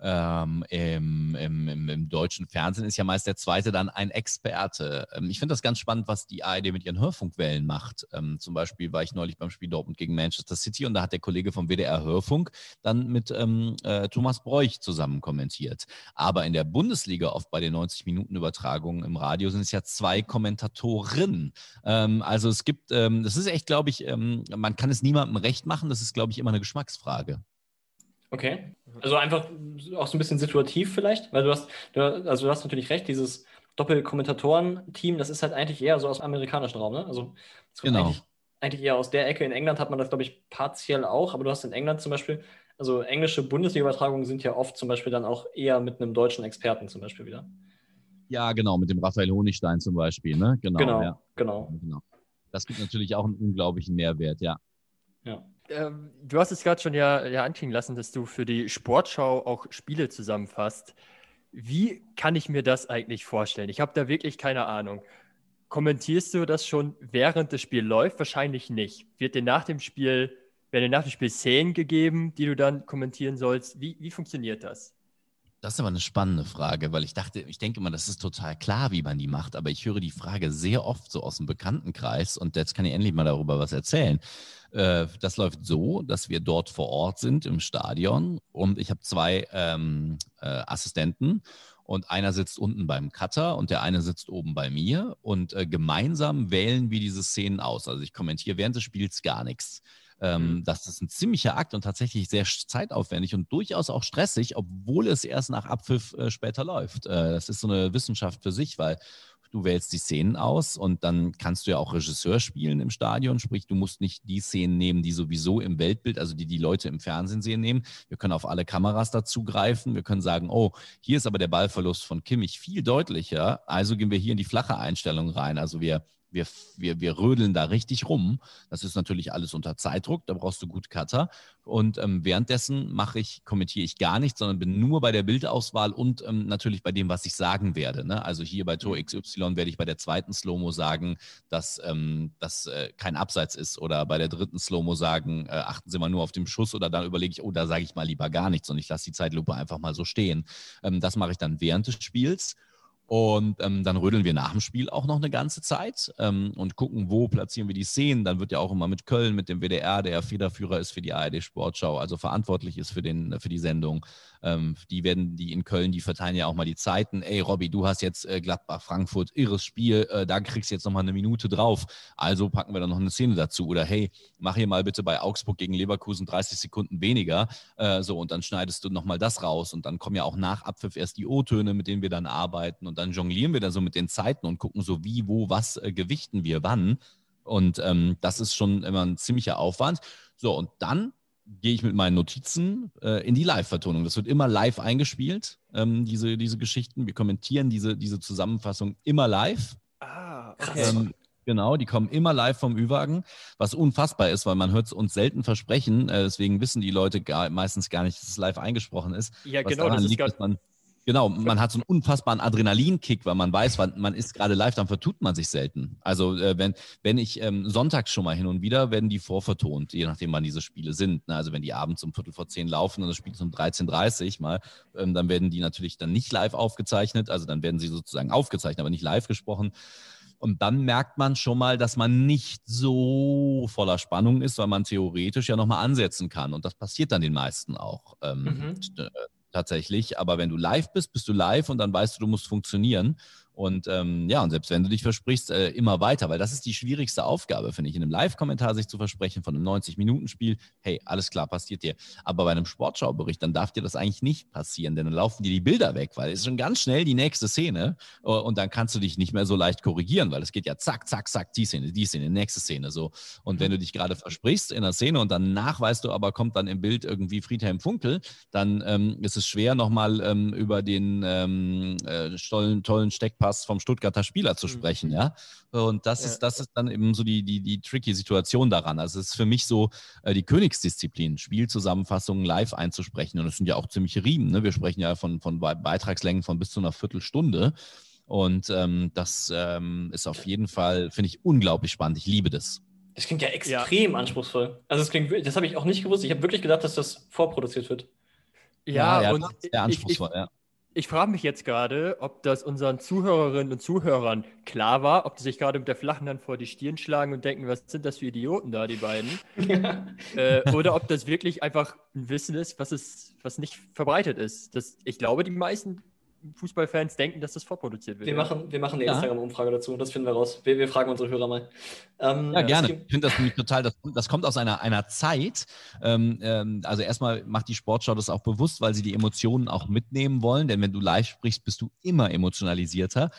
ähm, im, im, im, deutschen Fernsehen ist ja meist der zweite dann ein Experte. Ähm, ich finde das ganz spannend, was die ARD mit ihren Hörfunkwellen macht. Ähm, zum Beispiel war ich neulich beim Spiel Dortmund gegen Manchester City und da hat der Kollege vom WDR Hörfunk dann mit ähm, äh, Thomas Bräuch zusammen kommentiert. Aber in der Bundesliga oft bei den 90 Minuten Übertragungen im Radio sind es ja zwei Kommentatoren. Ähm, also es gibt, ähm, das ist echt, glaube ich, man kann es niemandem recht machen. Das ist, glaube ich, immer eine Geschmacksfrage. Okay. Also einfach auch so ein bisschen situativ vielleicht, weil du hast, du, also du hast natürlich recht, dieses Doppelkommentatoren-Team, das ist halt eigentlich eher so aus dem amerikanischen Raum, ne? Also genau. Eigentlich, eigentlich, eher aus der Ecke. In England hat man das, glaube ich, partiell auch, aber du hast in England zum Beispiel, also englische Bundesliga-Übertragungen sind ja oft zum Beispiel dann auch eher mit einem deutschen Experten zum Beispiel wieder. Ja, genau, mit dem Raphael Honigstein zum Beispiel, ne? Genau, genau. Ja. genau. genau. Das gibt natürlich auch einen unglaublichen Mehrwert, ja. Ja. Ähm, du hast es gerade schon ja, ja anklingen lassen, dass du für die Sportschau auch Spiele zusammenfasst. Wie kann ich mir das eigentlich vorstellen? Ich habe da wirklich keine Ahnung. Kommentierst du das schon während das Spiel läuft? Wahrscheinlich nicht. Wird dir nach dem Spiel, werden dir nach dem Spiel Szenen gegeben, die du dann kommentieren sollst? Wie, wie funktioniert das? Das ist aber eine spannende Frage, weil ich dachte, ich denke immer, das ist total klar, wie man die macht, aber ich höre die Frage sehr oft so aus dem Bekanntenkreis und jetzt kann ich endlich mal darüber was erzählen. Äh, das läuft so, dass wir dort vor Ort sind im Stadion und ich habe zwei ähm, äh, Assistenten und einer sitzt unten beim Cutter und der eine sitzt oben bei mir und äh, gemeinsam wählen wir diese Szenen aus. Also ich kommentiere während des Spiels gar nichts. Ähm, mhm. Das ist ein ziemlicher Akt und tatsächlich sehr zeitaufwendig und durchaus auch stressig, obwohl es erst nach Abpfiff äh, später läuft. Äh, das ist so eine Wissenschaft für sich, weil du wählst die Szenen aus und dann kannst du ja auch Regisseur spielen im Stadion, sprich, du musst nicht die Szenen nehmen, die sowieso im Weltbild, also die die Leute im Fernsehen sehen, nehmen. Wir können auf alle Kameras dazugreifen. Wir können sagen, oh, hier ist aber der Ballverlust von Kimmich viel deutlicher, also gehen wir hier in die flache Einstellung rein. Also wir wir, wir, wir rödeln da richtig rum. Das ist natürlich alles unter Zeitdruck, da brauchst du gut Cutter. Und ähm, währenddessen mache ich, kommentiere ich gar nichts, sondern bin nur bei der Bildauswahl und ähm, natürlich bei dem, was ich sagen werde. Ne? Also hier bei Tor mhm. XY werde ich bei der zweiten Slow-Mo sagen, dass ähm, das äh, kein Abseits ist oder bei der dritten Slow-Mo sagen, äh, achten Sie mal nur auf den Schuss oder dann überlege ich, oh, da sage ich mal lieber gar nichts und ich lasse die Zeitlupe einfach mal so stehen. Ähm, das mache ich dann während des Spiels. Und ähm, dann rödeln wir nach dem Spiel auch noch eine ganze Zeit ähm, und gucken, wo platzieren wir die Szenen. Dann wird ja auch immer mit Köln, mit dem WDR, der Federführer ist für die ARD Sportschau, also verantwortlich ist für, den, für die Sendung, ähm, die werden, die in Köln, die verteilen ja auch mal die Zeiten. Ey, Robby, du hast jetzt äh, Gladbach, Frankfurt, irres Spiel, äh, da kriegst du jetzt nochmal eine Minute drauf. Also packen wir da noch eine Szene dazu. Oder hey, mach hier mal bitte bei Augsburg gegen Leverkusen 30 Sekunden weniger. Äh, so, und dann schneidest du nochmal das raus. Und dann kommen ja auch nach Abpfiff erst die O-Töne, mit denen wir dann arbeiten. Und dann jonglieren wir da so mit den Zeiten und gucken so, wie, wo, was äh, gewichten wir wann. Und ähm, das ist schon immer ein ziemlicher Aufwand. So, und dann gehe ich mit meinen Notizen äh, in die Live-Vertonung. Das wird immer live eingespielt, ähm, diese, diese Geschichten. Wir kommentieren diese, diese Zusammenfassung immer live. Ah, okay. Ähm, genau, die kommen immer live vom Ü-Wagen, was unfassbar ist, weil man hört es uns selten versprechen. Äh, deswegen wissen die Leute gar, meistens gar nicht, dass es live eingesprochen ist. Ja, genau, das ist liegt, dass man Genau, man hat so einen unfassbaren Adrenalinkick, weil man weiß, man ist gerade live, dann vertut man sich selten. Also äh, wenn, wenn ich ähm, sonntags schon mal hin und wieder, werden die vorvertont, je nachdem wann diese Spiele sind. Ne? Also wenn die abends um Viertel vor zehn laufen und das Spiel ist um 13.30 Uhr mal, ähm, dann werden die natürlich dann nicht live aufgezeichnet, also dann werden sie sozusagen aufgezeichnet, aber nicht live gesprochen. Und dann merkt man schon mal, dass man nicht so voller Spannung ist, weil man theoretisch ja nochmal ansetzen kann. Und das passiert dann den meisten auch. Ähm, mhm. Tatsächlich. Aber wenn du live bist, bist du live und dann weißt du, du musst funktionieren. Und ähm, ja, und selbst wenn du dich versprichst, äh, immer weiter, weil das ist die schwierigste Aufgabe, finde ich, in einem Live-Kommentar sich zu versprechen von einem 90-Minuten-Spiel. Hey, alles klar, passiert dir. Aber bei einem Sportschaubericht, dann darf dir das eigentlich nicht passieren, denn dann laufen dir die Bilder weg, weil es ist schon ganz schnell die nächste Szene äh, und dann kannst du dich nicht mehr so leicht korrigieren, weil es geht ja zack, zack, zack, die Szene, die Szene, nächste Szene so. Und wenn du dich gerade versprichst in der Szene und dann nachweist du aber, kommt dann im Bild irgendwie Friedhelm Funkel, dann ähm, ist es schwer, nochmal ähm, über den ähm, äh, tollen, tollen Steckpass Pass vom Stuttgarter Spieler zu mhm. sprechen, ja. Und das ja. ist, das ist dann eben so die, die, die tricky Situation daran. Also es ist für mich so äh, die Königsdisziplin, Spielzusammenfassungen live einzusprechen. Und es sind ja auch ziemliche Riemen. Ne? Wir sprechen ja von, von Beitragslängen von bis zu einer Viertelstunde. Und ähm, das ähm, ist auf jeden Fall, finde ich, unglaublich spannend. Ich liebe das. Das klingt ja extrem ja. anspruchsvoll. Also das klingt, das habe ich auch nicht gewusst. Ich habe wirklich gedacht, dass das vorproduziert wird. Ja, ja, und sehr anspruchsvoll, ich, ich, ja ich frage mich jetzt gerade, ob das unseren Zuhörerinnen und Zuhörern klar war, ob die sich gerade mit der flachen Hand vor die Stirn schlagen und denken, was sind das für Idioten da, die beiden? Ja. Äh, oder ob das wirklich einfach ein Wissen ist, was, es, was nicht verbreitet ist. Das, ich glaube, die meisten Fußballfans denken, dass das vorproduziert wird. Wir, ja. machen, wir machen eine ja. Instagram-Umfrage dazu, das finden wir raus. Wir, wir fragen unsere Hörer mal. Ähm, ja, gerne. Ich finde das nämlich total, das, das, kommt aus einer, einer Zeit. Ähm, ähm, also erstmal macht die Sportschau das auch bewusst, weil sie die Emotionen auch mitnehmen wollen, denn wenn du live sprichst, bist du immer emotionalisierter.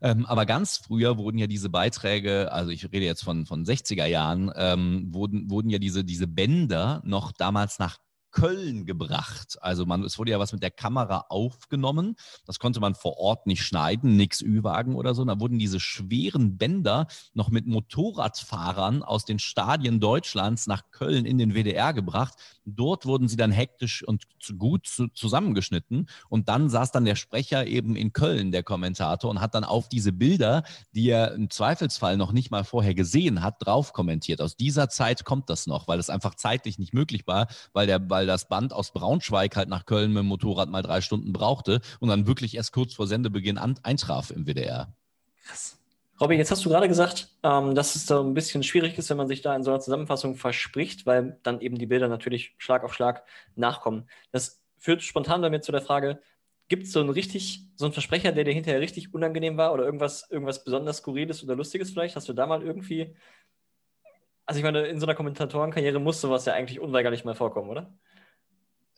Ähm, aber ganz früher wurden ja diese Beiträge, also ich rede jetzt von, von 60er Jahren, ähm, wurden, wurden ja diese, diese Bänder noch damals nach Köln gebracht. Also man, es wurde ja was mit der Kamera aufgenommen. Das konnte man vor Ort nicht schneiden, nix Ü-Wagen oder so. Da wurden diese schweren Bänder noch mit Motorradfahrern aus den Stadien Deutschlands nach Köln in den WDR gebracht. Dort wurden sie dann hektisch und gut zusammengeschnitten. Und dann saß dann der Sprecher eben in Köln, der Kommentator, und hat dann auf diese Bilder, die er im Zweifelsfall noch nicht mal vorher gesehen hat, drauf kommentiert. Aus dieser Zeit kommt das noch, weil es einfach zeitlich nicht möglich war, weil der das Band aus Braunschweig halt nach Köln mit dem Motorrad mal drei Stunden brauchte und dann wirklich erst kurz vor Sendebeginn an, eintraf im WDR. Krass. Robin, jetzt hast du gerade gesagt, ähm, dass es so ein bisschen schwierig ist, wenn man sich da in so einer Zusammenfassung verspricht, weil dann eben die Bilder natürlich Schlag auf Schlag nachkommen. Das führt spontan bei mir zu der Frage, gibt es so einen richtig, so einen Versprecher, der dir hinterher richtig unangenehm war oder irgendwas, irgendwas besonders Skurriles oder Lustiges vielleicht? Hast du da mal irgendwie Also ich meine, in so einer Kommentatorenkarriere muss sowas ja eigentlich unweigerlich mal vorkommen, oder?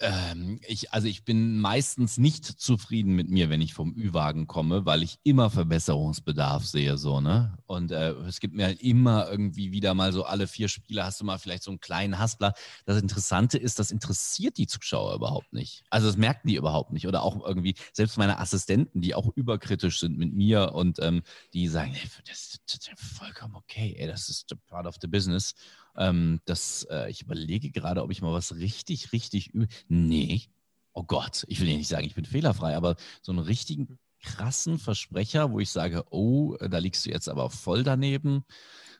Ähm, ich, also ich bin meistens nicht zufrieden mit mir, wenn ich vom Ü-Wagen komme, weil ich immer Verbesserungsbedarf sehe, so, ne? Und äh, es gibt mir halt immer irgendwie wieder mal so alle vier Spiele hast du mal vielleicht so einen kleinen Haspler. Das Interessante ist, das interessiert die Zuschauer überhaupt nicht. Also das merken die überhaupt nicht. Oder auch irgendwie, selbst meine Assistenten, die auch überkritisch sind mit mir und ähm, die sagen, ey, das, ist vollkommen okay, ey, das ist part of the business. Ähm, das, äh, ich überlege gerade, ob ich mal was richtig, richtig übe. Nee. Oh Gott, ich will ja nicht sagen, ich bin fehlerfrei, aber so einen richtigen krassen Versprecher, wo ich sage, oh, da liegst du jetzt aber voll daneben.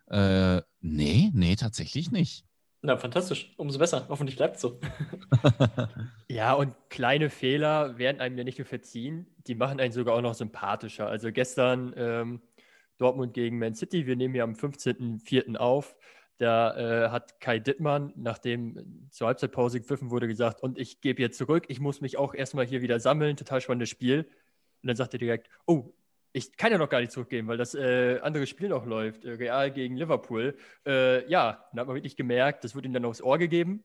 Äh, nee, nee, tatsächlich nicht. Na, fantastisch. Umso besser. Hoffentlich bleibt es so. ja, und kleine Fehler werden einem ja nicht nur verziehen, die machen einen sogar auch noch sympathischer. Also gestern ähm, Dortmund gegen Man City, wir nehmen ja am 15.04. auf. Da äh, hat Kai Dittmann, nachdem zur Halbzeitpause gepfiffen wurde, gesagt, und ich gebe jetzt zurück, ich muss mich auch erstmal hier wieder sammeln, total spannendes Spiel. Und dann sagt er direkt, oh, ich kann ja noch gar nicht zurückgeben, weil das äh, andere Spiel noch läuft, äh, Real gegen Liverpool. Äh, ja, dann hat man wirklich gemerkt, das wurde ihm dann aufs Ohr gegeben.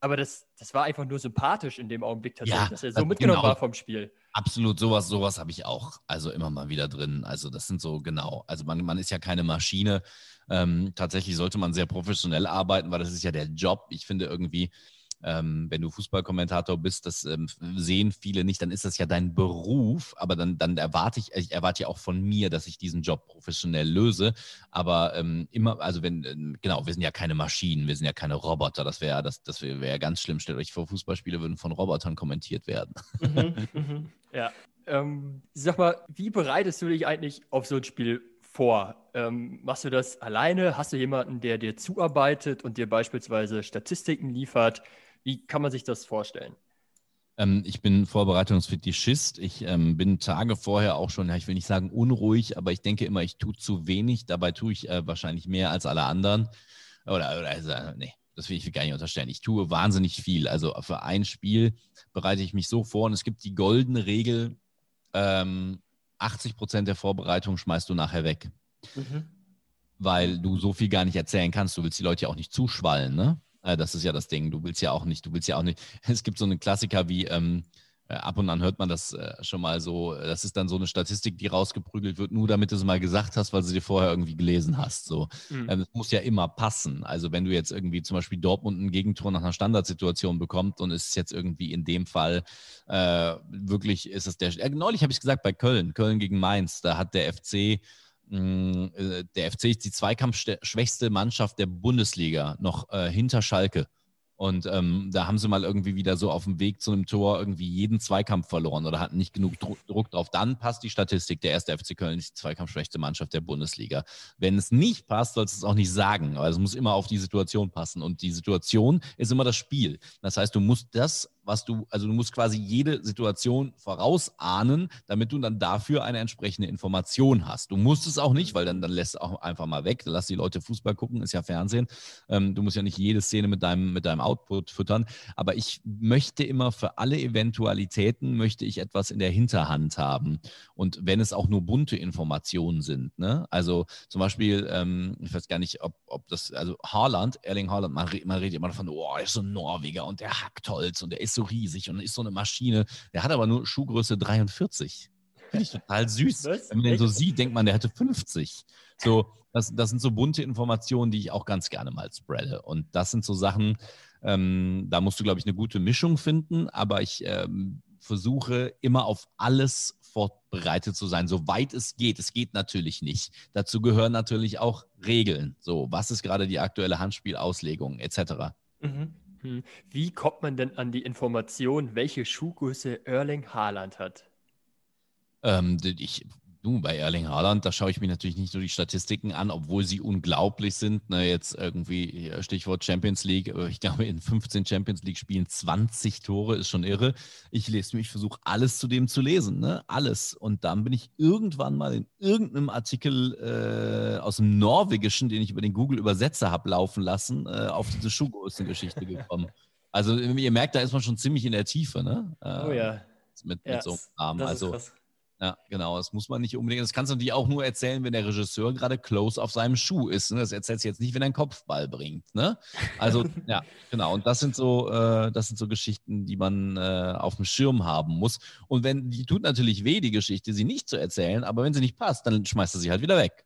Aber das, das war einfach nur sympathisch in dem Augenblick tatsächlich, ja, dass er so mitgenommen genau. war vom Spiel. Absolut, sowas, sowas habe ich auch. Also immer mal wieder drin. Also das sind so, genau. Also man, man ist ja keine Maschine. Ähm, tatsächlich sollte man sehr professionell arbeiten, weil das ist ja der Job. Ich finde irgendwie, ähm, wenn du Fußballkommentator bist, das ähm, sehen viele nicht, dann ist das ja dein Beruf, aber dann, dann erwarte ich, ich erwarte ja auch von mir, dass ich diesen Job professionell löse. Aber ähm, immer, also wenn, ähm, genau, wir sind ja keine Maschinen, wir sind ja keine Roboter, das wäre das, das wäre wär ganz schlimm. Stellt euch vor, Fußballspiele würden von Robotern kommentiert werden. Mhm, mhm. Ja. Ähm, sag mal, wie bereitest du dich eigentlich auf so ein Spiel vor? Ähm, machst du das alleine? Hast du jemanden, der dir zuarbeitet und dir beispielsweise Statistiken liefert? Wie kann man sich das vorstellen? Ähm, ich bin Vorbereitungsfetischist. Ich ähm, bin Tage vorher auch schon, ja, ich will nicht sagen unruhig, aber ich denke immer, ich tue zu wenig. Dabei tue ich äh, wahrscheinlich mehr als alle anderen. Oder, oder also, nee, das will ich gar nicht unterstellen. Ich tue wahnsinnig viel. Also für ein Spiel bereite ich mich so vor und es gibt die goldene Regel, ähm, 80 Prozent der Vorbereitung schmeißt du nachher weg. Mhm. Weil du so viel gar nicht erzählen kannst. Du willst die Leute ja auch nicht zuschwallen, ne? Äh, das ist ja das Ding. Du willst ja auch nicht, du willst ja auch nicht. Es gibt so einen Klassiker wie, ähm, äh, ab und an hört man das äh, schon mal so, das ist dann so eine Statistik, die rausgeprügelt wird, nur damit du es mal gesagt hast, weil du dir vorher irgendwie gelesen hast. So. Mhm. Ähm, es muss ja immer passen. Also wenn du jetzt irgendwie zum Beispiel Dortmund ein Gegentor nach einer Standardsituation bekommt und es ist jetzt irgendwie in dem Fall äh, wirklich, ist es der, äh, neulich habe ich es gesagt bei Köln, Köln gegen Mainz, da hat der FC der FC ist die zweikampfschwächste Mannschaft der Bundesliga, noch äh, hinter Schalke. Und ähm, da haben sie mal irgendwie wieder so auf dem Weg zu einem Tor irgendwie jeden Zweikampf verloren oder hatten nicht genug Druck, Druck drauf. Dann passt die Statistik. Der erste FC Köln ist die zweikampfschwächste Mannschaft der Bundesliga. Wenn es nicht passt, sollst du es auch nicht sagen. Aber es muss immer auf die Situation passen. Und die Situation ist immer das Spiel. Das heißt, du musst das was du, also du musst quasi jede Situation vorausahnen, damit du dann dafür eine entsprechende Information hast. Du musst es auch nicht, weil dann, dann lässt auch einfach mal weg, dann lass die Leute Fußball gucken, ist ja Fernsehen. Ähm, du musst ja nicht jede Szene mit deinem, mit deinem Output füttern. Aber ich möchte immer für alle Eventualitäten, möchte ich etwas in der Hinterhand haben. Und wenn es auch nur bunte Informationen sind, ne? Also zum Beispiel, ähm, ich weiß gar nicht, ob, ob das, also Haaland, Erling Haaland, man, man redet immer davon, oh, er ist so ein Norweger und der hackt Holz und der ist so riesig und ist so eine Maschine. Der hat aber nur Schuhgröße 43. Finde ich total süß. Was? Wenn man den so sieht, denkt man, der hätte 50. So, das, das sind so bunte Informationen, die ich auch ganz gerne mal spreade. Und das sind so Sachen, ähm, da musst du, glaube ich, eine gute Mischung finden. Aber ich ähm, versuche immer auf alles vorbereitet zu sein, soweit es geht. Es geht natürlich nicht. Dazu gehören natürlich auch Regeln. So, was ist gerade die aktuelle Handspielauslegung etc. Mhm. Hm. Wie kommt man denn an die Information, welche Schuhgröße Erling Haaland hat? Ähm, ich Du, bei Erling Haaland, da schaue ich mir natürlich nicht nur die Statistiken an, obwohl sie unglaublich sind. Ne, jetzt irgendwie Stichwort Champions League. Äh, ich glaube, in 15 Champions League-Spielen 20 Tore ist schon irre. Ich lese mich, ich versuche alles zu dem zu lesen, ne? Alles. Und dann bin ich irgendwann mal in irgendeinem Artikel äh, aus dem Norwegischen, den ich über den Google-Übersetzer habe laufen lassen, äh, auf diese Schuhgrößengeschichte gekommen. Also ihr merkt, da ist man schon ziemlich in der Tiefe, ne? Äh, oh ja. Mit, mit ja, so einem Namen. Also, krass Ja, genau. Das muss man nicht unbedingt. Das kannst du natürlich auch nur erzählen, wenn der Regisseur gerade close auf seinem Schuh ist. Ne? Das erzählst du jetzt nicht, wenn er einen Kopfball bringt. Ne? Also, ja, genau. Und das sind so, äh, das sind so Geschichten, die man äh, auf dem Schirm haben muss. Und wenn, die tut natürlich weh, die Geschichte, sie nicht zu erzählen, aber wenn sie nicht passt, dann schmeißt er sie halt wieder weg.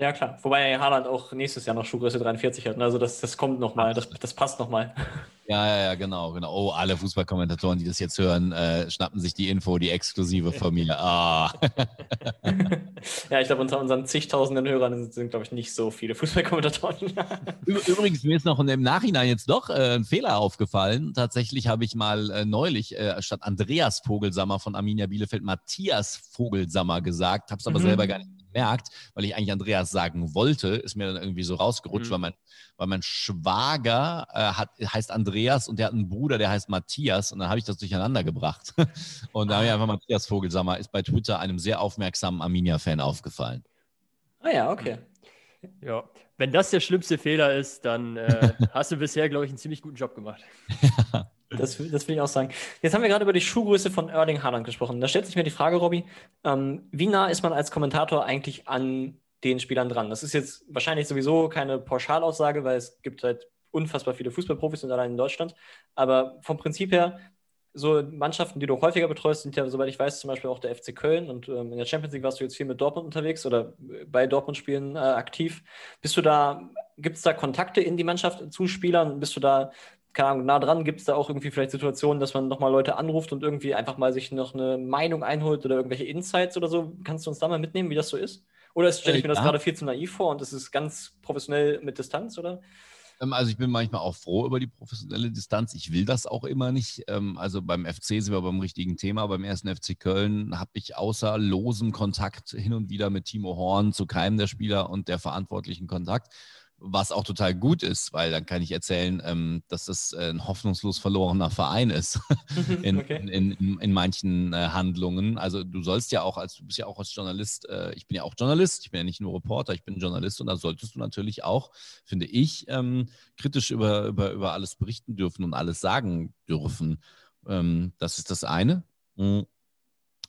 Ja, klar. Wobei Haaland auch nächstes Jahr noch Schuhgröße 43 hat. Ne? Also das, das kommt nochmal, das, das passt nochmal. Ja, ja, ja, genau, genau. Oh, alle Fußballkommentatoren, die das jetzt hören, äh, schnappen sich die Info, die exklusive von mir. Ah. ja, ich glaube, unter unseren zigtausenden Hörern sind, sind glaube ich, nicht so viele Fußballkommentatoren. Übrigens, mir ist noch im Nachhinein jetzt doch äh, ein Fehler aufgefallen. Tatsächlich habe ich mal äh, neulich äh, statt Andreas Vogelsammer von Arminia Bielefeld Matthias Vogelsammer gesagt, habe es aber mhm. selber gar nicht gemerkt, weil ich eigentlich Andreas sagen wollte, ist mir dann irgendwie so rausgerutscht, mhm. weil, mein, weil mein Schwager äh, hat, heißt Andreas und der hat einen Bruder, der heißt Matthias und dann habe ich das durcheinander gebracht. und da habe ich ah. einfach Matthias Vogelsammer, ist bei Twitter einem sehr aufmerksamen Arminia-Fan aufgefallen. Ah ja, okay. Ja, wenn das der schlimmste Fehler ist, dann äh, hast du bisher, glaube ich, einen ziemlich guten Job gemacht. ja. Das, das will ich auch sagen. Jetzt haben wir gerade über die Schuhgröße von Erling Haaland gesprochen. Da stellt sich mir die Frage, Robby, ähm, wie nah ist man als Kommentator eigentlich an den Spielern dran? Das ist jetzt wahrscheinlich sowieso keine Pauschalaussage, weil es gibt halt unfassbar viele Fußballprofis und allein in Deutschland. Aber vom Prinzip her, so Mannschaften, die du häufiger betreust, sind ja, soweit ich weiß, zum Beispiel auch der FC Köln. Und ähm, in der Champions League warst du jetzt viel mit Dortmund unterwegs oder bei Dortmund-Spielen äh, aktiv. Bist du da, gibt es da Kontakte in die Mannschaft zu Spielern? Bist du da keine Ahnung, nah dran gibt es da auch irgendwie vielleicht Situationen, dass man nochmal Leute anruft und irgendwie einfach mal sich noch eine Meinung einholt oder irgendwelche Insights oder so. Kannst du uns da mal mitnehmen, wie das so ist? Oder stelle ich mir das ja. gerade viel zu naiv vor und das ist ganz professionell mit Distanz, oder? Ähm, also ich bin manchmal auch froh über die professionelle Distanz. Ich will das auch immer nicht. Ähm, also beim FC sind wir beim richtigen Thema. Beim ersten FC Köln habe ich außer losem Kontakt hin und wieder mit Timo Horn zu keinem der Spieler und der Verantwortlichen Kontakt was auch total gut ist, weil dann kann ich erzählen, ähm, dass das äh, ein hoffnungslos verlorener Verein ist in, okay. in, in, in, manchen äh, Handlungen. Also du sollst ja auch, als du bist ja auch als Journalist, äh, ich bin ja auch Journalist, ich bin ja nicht nur Reporter, ich bin Journalist und da solltest du natürlich auch, finde ich, ähm, kritisch über, über, über alles berichten dürfen und alles sagen dürfen. Ähm, das ist das eine. Mhm.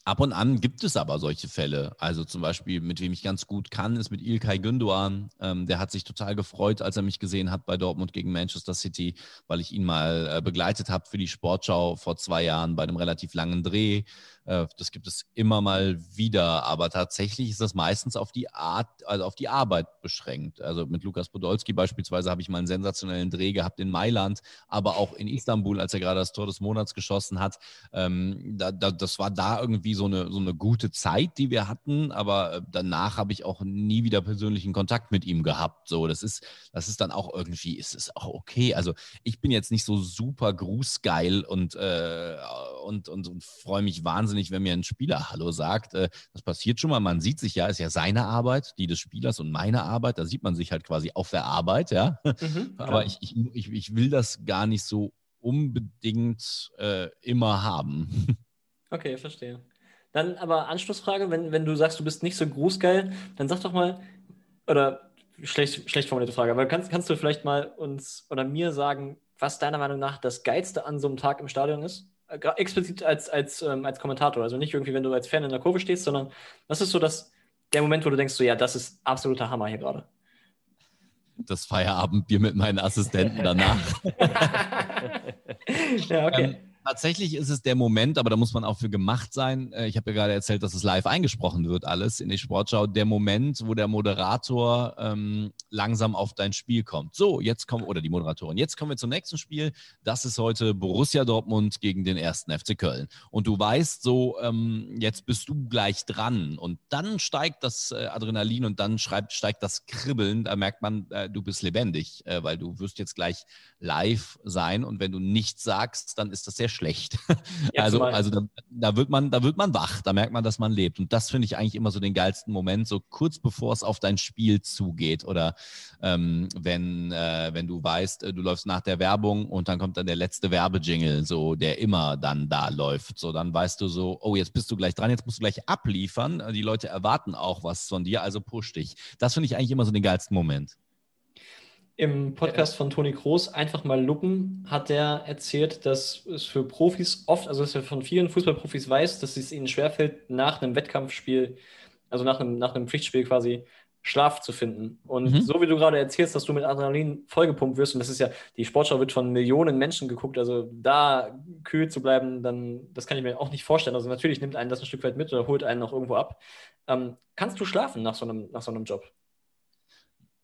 Ab und an gibt es aber solche Fälle. Also zum Beispiel, mit wem ich ganz gut kann, ist mit Ilkay Gündoğan. Ähm, der hat sich total gefreut, als er mich gesehen hat bei Dortmund gegen Manchester City, weil ich ihn mal äh, begleitet habe für die Sportschau vor zwei Jahren bei einem relativ langen Dreh. Äh, das gibt es immer mal wieder, aber tatsächlich ist das meistens auf die Art, also auf die Arbeit beschränkt. Also mit Lukas Podolski beispielsweise habe ich mal einen sensationellen Dreh gehabt in Mailand, aber auch in Istanbul, als er gerade das Tor des Monats geschossen hat. Ähm, da, da, das war da irgendwie so eine, so eine gute Zeit, die wir hatten, aber äh, danach habe ich auch nie wieder persönlichen Kontakt mit ihm gehabt. So, das ist, das ist dann auch irgendwie, ist es auch okay. Also ich bin jetzt nicht so super grußgeil und, äh, und, und, und freue mich wahnsinnig wahnsinnig, wenn mir ein Spieler Hallo sagt. Äh, das passiert schon mal. Man sieht sich ja, ist ja seine Arbeit, die des Spielers und meine Arbeit. Da sieht man sich halt quasi auf der Arbeit, ja. Mhm, Aber ich, ich, ich, ich will das gar nicht so unbedingt äh, immer haben. Okay, verstehe. Dann aber Anschlussfrage, wenn, wenn du sagst, du bist nicht so grußgeil, dann sag doch mal, oder schlecht, schlecht formulierte Frage, aber kannst, kannst du vielleicht mal uns oder mir sagen, was deiner Meinung nach das Geilste an so einem Tag im Stadion ist? Äh, explizit als, als, ähm, als Kommentator. Also nicht irgendwie, wenn du als Fan in der Kurve stehst, sondern was ist so das, der Moment, wo du denkst, so ja, das ist absoluter Hammer hier gerade? Das Feierabendbier mit meinen Assistenten danach. ja, okay. Ähm, Tatsächlich ist es der Moment, aber da muss man auch für gemacht sein. Äh, ich habe ja gerade erzählt, dass es live eingesprochen wird, alles in die Sportschau. Der Moment, wo der Moderator ähm, langsam auf dein Spiel kommt. So, jetzt kommen, oder die Moderatorin, jetzt kommen wir zum nächsten Spiel. Das ist heute Borussia Dortmund gegen den ersten FC Köln. Und du weißt so, ähm, jetzt bist du gleich dran. Und dann steigt das äh, Adrenalin und dann schreibt, steigt das Kribbeln. Da merkt man, äh, du bist lebendig, äh, weil du wirst jetzt gleich live sein. Und wenn du nichts sagst, dann ist das sehr schlecht. Ja, also also da, da, wird man, da wird man wach, da merkt man, dass man lebt. Und das finde ich eigentlich immer so den geilsten Moment, so kurz bevor es auf dein Spiel zugeht. Oder ähm, wenn, äh, wenn du weißt, äh, du läufst nach der Werbung und dann kommt dann der letzte Werbejingle, so der immer dann da läuft. So, dann weißt du so, oh, jetzt bist du gleich dran, jetzt musst du gleich abliefern. Die Leute erwarten auch was von dir, also push dich. Das finde ich eigentlich immer so den geilsten Moment Im Podcast von Toni Kroos, einfach mal lupen, hat er erzählt, dass es für Profis oft, also dass er von vielen Fußballprofis weiß, dass es ihnen schwerfällt, nach einem Wettkampfspiel, also nach einem, nach einem Pflichtspiel quasi, Schlaf zu finden. Und mhm. so wie du gerade erzählst, dass du mit Adrenalin vollgepumpt wirst, und das ist ja, die Sportschau wird von Millionen Menschen geguckt, also da kühl zu bleiben, dann, das kann ich mir auch nicht vorstellen. Also natürlich nimmt einen das ein Stück weit mit oder holt einen noch irgendwo ab. Ähm, kannst du schlafen nach so einem, nach so einem Job?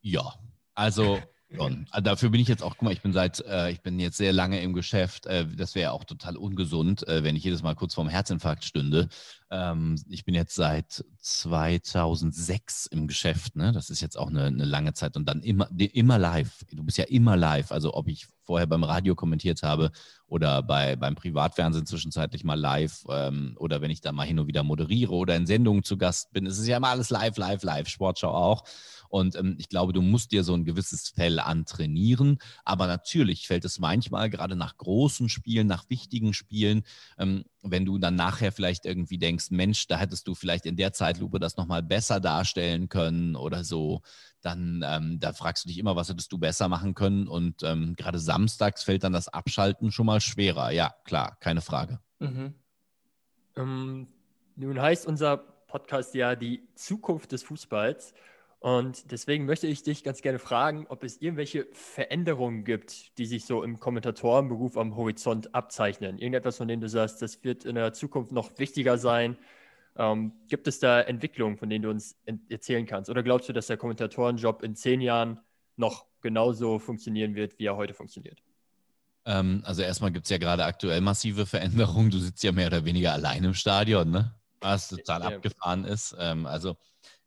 Ja, also Schon. Also dafür bin ich jetzt auch, guck mal, ich bin seit, äh, ich bin jetzt sehr lange im Geschäft. Äh, das wäre ja auch total ungesund, äh, wenn ich jedes Mal kurz vorm Herzinfarkt stünde. Ähm, ich bin jetzt seit 2006 im Geschäft. Ne? Das ist jetzt auch eine, eine lange Zeit und dann immer, immer live. Du bist ja immer live. Also ob ich vorher beim Radio kommentiert habe oder bei, beim Privatfernsehen zwischenzeitlich mal live ähm, oder wenn ich da mal hin und wieder moderiere oder in Sendungen zu Gast bin, es ist ja immer alles live, live, live, Sportschau auch. Und ähm, ich glaube, du musst dir so ein gewisses Fell antrainieren. Aber natürlich fällt es manchmal gerade nach großen Spielen, nach wichtigen Spielen, ähm, wenn du dann nachher vielleicht irgendwie denkst, Mensch, da hättest du vielleicht in der Zeitlupe das nochmal besser darstellen können oder so, dann ähm, da fragst du dich immer, was hättest du besser machen können. Und ähm, gerade samstags fällt dann das Abschalten schon mal schwerer. Ja, klar, keine Frage. Mhm. Ähm, nun heißt unser Podcast ja die Zukunft des Fußballs. Und deswegen möchte ich dich ganz gerne fragen, ob es irgendwelche Veränderungen gibt, die sich so im Kommentatorenberuf am Horizont abzeichnen. Irgendetwas, von dem du sagst, das wird in der Zukunft noch wichtiger sein. Ähm, gibt es da Entwicklungen, von denen du uns erzählen kannst? Oder glaubst du, dass der Kommentatorenjob in zehn Jahren noch genauso funktionieren wird, wie er heute funktioniert? Ähm, also erstmal gibt es ja gerade aktuell massive Veränderungen. Du sitzt ja mehr oder weniger allein im Stadion, ne? Was total ja. abgefahren ist. Ähm, also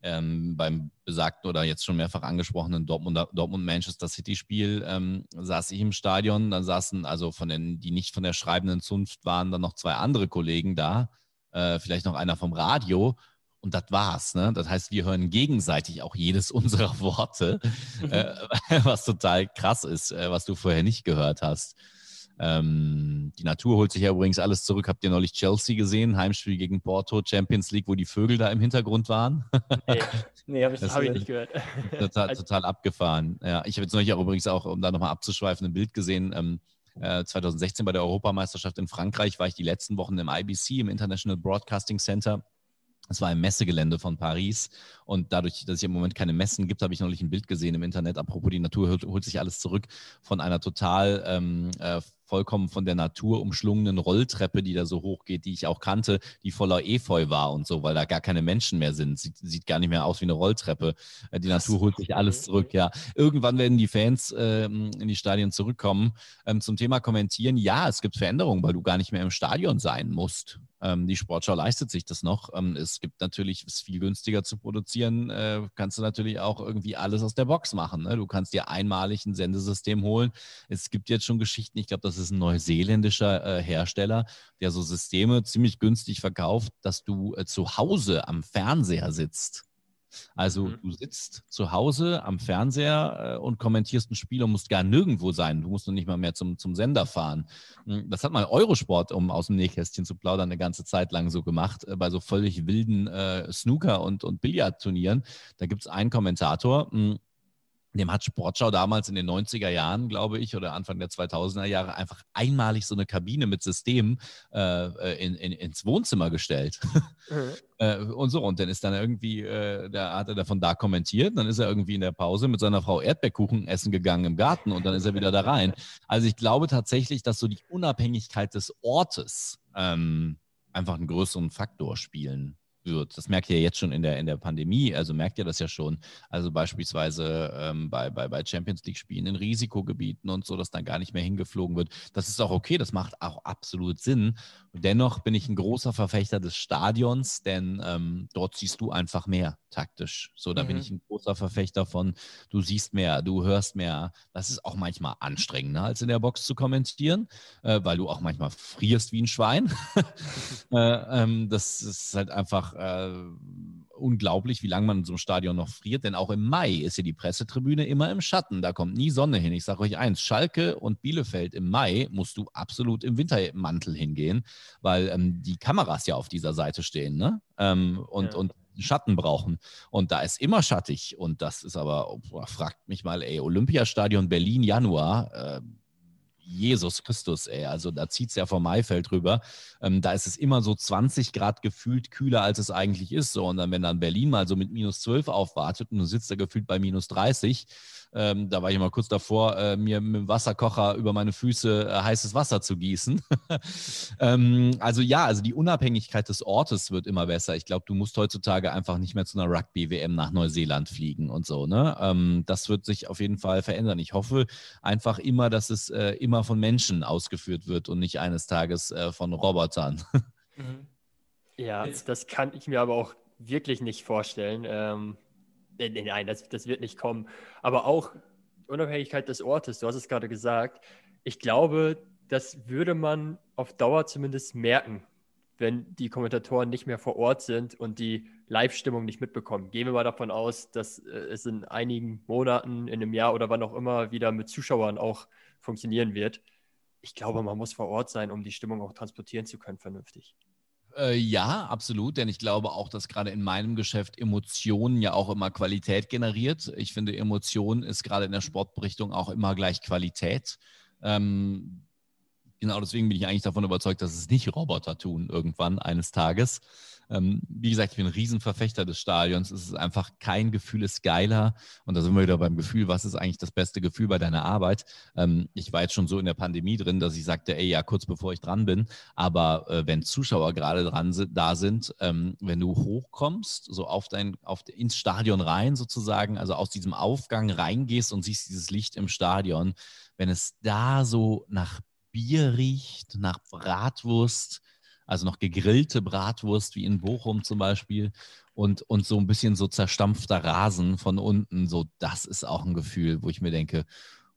ähm, beim besagten oder jetzt schon mehrfach angesprochenen Dortmund-Manchester City-Spiel ähm, saß ich im Stadion. Dann saßen also von den, die nicht von der schreibenden Zunft waren, dann noch zwei andere Kollegen da, äh, vielleicht noch einer vom Radio. Und das war's. Ne? Das heißt, wir hören gegenseitig auch jedes unserer Worte, äh, was total krass ist, äh, was du vorher nicht gehört hast. Ähm, die Natur holt sich ja übrigens alles zurück. Habt ihr neulich Chelsea gesehen? Heimspiel gegen Porto, Champions League, wo die Vögel da im Hintergrund waren? Nee, nee habe ich, hab ich nicht gehört. Total, also total abgefahren. Ja, ich habe jetzt neulich auch übrigens auch, um da nochmal abzuschweifen, ein Bild gesehen. Ähm, 2016 äh, bei der Europameisterschaft in Frankreich war ich die letzten Wochen im IBC, im International Broadcasting Center. Es war im Messegelände von Paris und dadurch, dass es im Moment keine Messen gibt, habe ich neulich ein Bild gesehen im Internet. Apropos, die Natur holt, holt sich alles zurück von einer total ähm, äh, vollkommen von der Natur umschlungenen Rolltreppe, die da so hoch geht, die ich auch kannte, die voller Efeu war und so, weil da gar keine Menschen mehr sind. Sieht, sieht gar nicht mehr aus wie eine Rolltreppe. Äh, die Natur holt sich alles zurück, ja. Irgendwann werden die Fans ähm, in die Stadien zurückkommen. Ähm, zum Thema Kommentieren, ja, es gibt Veränderungen, weil du gar nicht mehr im Stadion sein musst. Ähm, die Sportschau leistet sich das noch. Ähm, es gibt natürlich, es ist viel günstiger zu produzieren, äh, kannst du natürlich auch irgendwie alles aus der Box machen. Ne? Du kannst dir einmalig ein Sendesystem holen. Es gibt jetzt schon Geschichten, ich glaube, das ist ein neuseeländischer äh, Hersteller, der so Systeme ziemlich günstig verkauft, dass du äh, zu Hause am Fernseher sitzt. Also mhm. du sitzt zu Hause am Fernseher äh, und kommentierst ein Spiel und musst gar nirgendwo sein. Du musst noch nicht mal mehr zum, zum Sender fahren. Hm, das hat mal Eurosport, um aus dem Nähkästchen zu plaudern, eine ganze Zeit lang so gemacht, äh, bei so völlig wilden äh, Snooker- und, und Billardturnieren. Da gibt es einen Kommentator, hm, dem hat Sportschau damals in den 90er Jahren, glaube ich, oder Anfang der 2000er Jahre einfach einmalig so eine Kabine mit System äh, äh in, in, ins Wohnzimmer gestellt. Mhm. äh, und so, und dann ist dann irgendwie, äh, da hat er davon da kommentiert, dann ist er irgendwie in der Pause mit seiner Frau Erdbeerkuchen essen gegangen im Garten und dann ist er wieder da rein. Also ich glaube tatsächlich, dass so die Unabhängigkeit des Ortes ähm, einfach einen größeren Faktor spielen wird. Das merkt ihr jetzt schon in der, in der Pandemie, also merkt ihr das ja schon. Also beispielsweise ähm, bei, bei, bei Champions League-Spielen in Risikogebieten und so, dass dann gar nicht mehr hingeflogen wird. Das ist auch okay, das macht auch absolut Sinn. Dennoch bin ich ein großer Verfechter des Stadions, denn ähm, dort siehst du einfach mehr taktisch. So, da mhm. bin ich ein großer Verfechter von, du siehst mehr, du hörst mehr. Das ist auch manchmal anstrengender, als in der Box zu kommentieren, äh, weil du auch manchmal frierst wie ein Schwein. äh, ähm, das ist halt einfach äh, unglaublich, wie lange man in so einem Stadion noch friert. Denn auch im Mai ist ja die Pressetribüne immer im Schatten. Da kommt nie Sonne hin. Ich sage euch eins, Schalke und Bielefeld im Mai musst du absolut im Wintermantel hingehen, weil ähm, die Kameras ja auf dieser Seite stehen. Ne? Ähm, und, ja. und Schatten brauchen. Und da ist immer schattig. Und das ist aber, oh, fragt mich mal, ey, Olympiastadion Berlin, Januar. Äh, Jesus Christus, ey. Also da zieht es ja vom Maifeld rüber. Ähm, da ist es immer so 20 Grad gefühlt kühler, als es eigentlich ist. So. Und dann, wenn dann Berlin mal so mit minus 12 aufwartet und du sitzt da gefühlt bei minus 30, ähm, da war ich mal kurz davor, äh, mir mit dem Wasserkocher über meine Füße äh, heißes Wasser zu gießen. ähm, also ja, also die Unabhängigkeit des Ortes wird immer besser. Ich glaube, du musst heutzutage einfach nicht mehr zu einer Rugby-WM nach Neuseeland fliegen und so. Ne? Ähm, das wird sich auf jeden Fall verändern. Ich hoffe einfach immer, dass es äh, immer von Menschen ausgeführt wird und nicht eines Tages äh, von Robotern. Mhm. Ja, das kann ich mir aber auch wirklich nicht vorstellen. Ähm, Nein, das, das wird nicht kommen. Aber auch Unabhängigkeit des Ortes, du hast es gerade gesagt. Ich glaube, das würde man auf Dauer zumindest merken, wenn die Kommentatoren nicht mehr vor Ort sind und die Live-Stimmung nicht mitbekommen. Gehen wir mal davon aus, dass äh, es in einigen Monaten, in einem Jahr oder wann auch immer wieder mit Zuschauern auch funktionieren wird. Ich glaube, man muss vor Ort sein, um die Stimmung auch transportieren zu können, vernünftig. Äh, ja, absolut, denn ich glaube auch, dass gerade in meinem Geschäft Emotionen ja auch immer Qualität generiert. Ich finde, Emotion ist gerade in der Sportberichtung auch immer gleich Qualität. Ähm, genau deswegen bin ich eigentlich davon überzeugt, dass es nicht Roboter tun irgendwann eines Tages. Ähm, wie gesagt, ich bin ein Riesenverfechter des Stadions. Es ist einfach kein Gefühl ist geiler. Und da sind wir wieder beim Gefühl, was ist eigentlich das beste Gefühl bei deiner Arbeit? Ähm, ich war jetzt schon so in der Pandemie drin, dass ich sagte, ey, ja, kurz bevor ich dran bin. Aber äh, wenn Zuschauer gerade dran sind, da sind, ähm, wenn du hochkommst, so auf dein, auf, ins Stadion rein sozusagen, also aus diesem Aufgang reingehst und siehst dieses Licht im Stadion, wenn es da so nach Bier riecht, nach Bratwurst, also noch gegrillte Bratwurst wie in Bochum zum Beispiel und, und so ein bisschen so zerstampfter Rasen von unten, so das ist auch ein Gefühl, wo ich mir denke,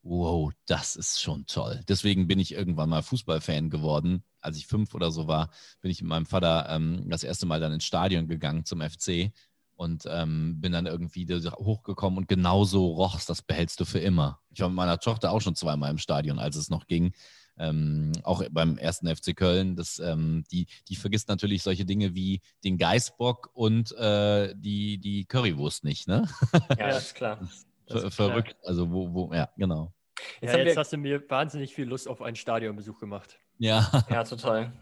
wow, das ist schon toll. Deswegen bin ich irgendwann mal Fußballfan geworden. Als ich fünf oder so war, bin ich mit meinem Vater ähm, das erste Mal dann ins Stadion gegangen zum FC und ähm, bin dann irgendwie hochgekommen und genauso rochst, das behältst du für immer. Ich war mit meiner Tochter auch schon zweimal im Stadion, als es noch ging ähm, auch beim ersten FC Köln, das, ähm, die, die vergisst natürlich solche Dinge wie den Geißbock und äh, die, die Currywurst nicht, ne? Ja, das ist klar. Das ist verrückt. Klar. Also, wo, wo, ja, genau. Jetzt, ja, jetzt hast du mir wahnsinnig viel Lust auf einen Stadionbesuch gemacht. Ja. Ja, total.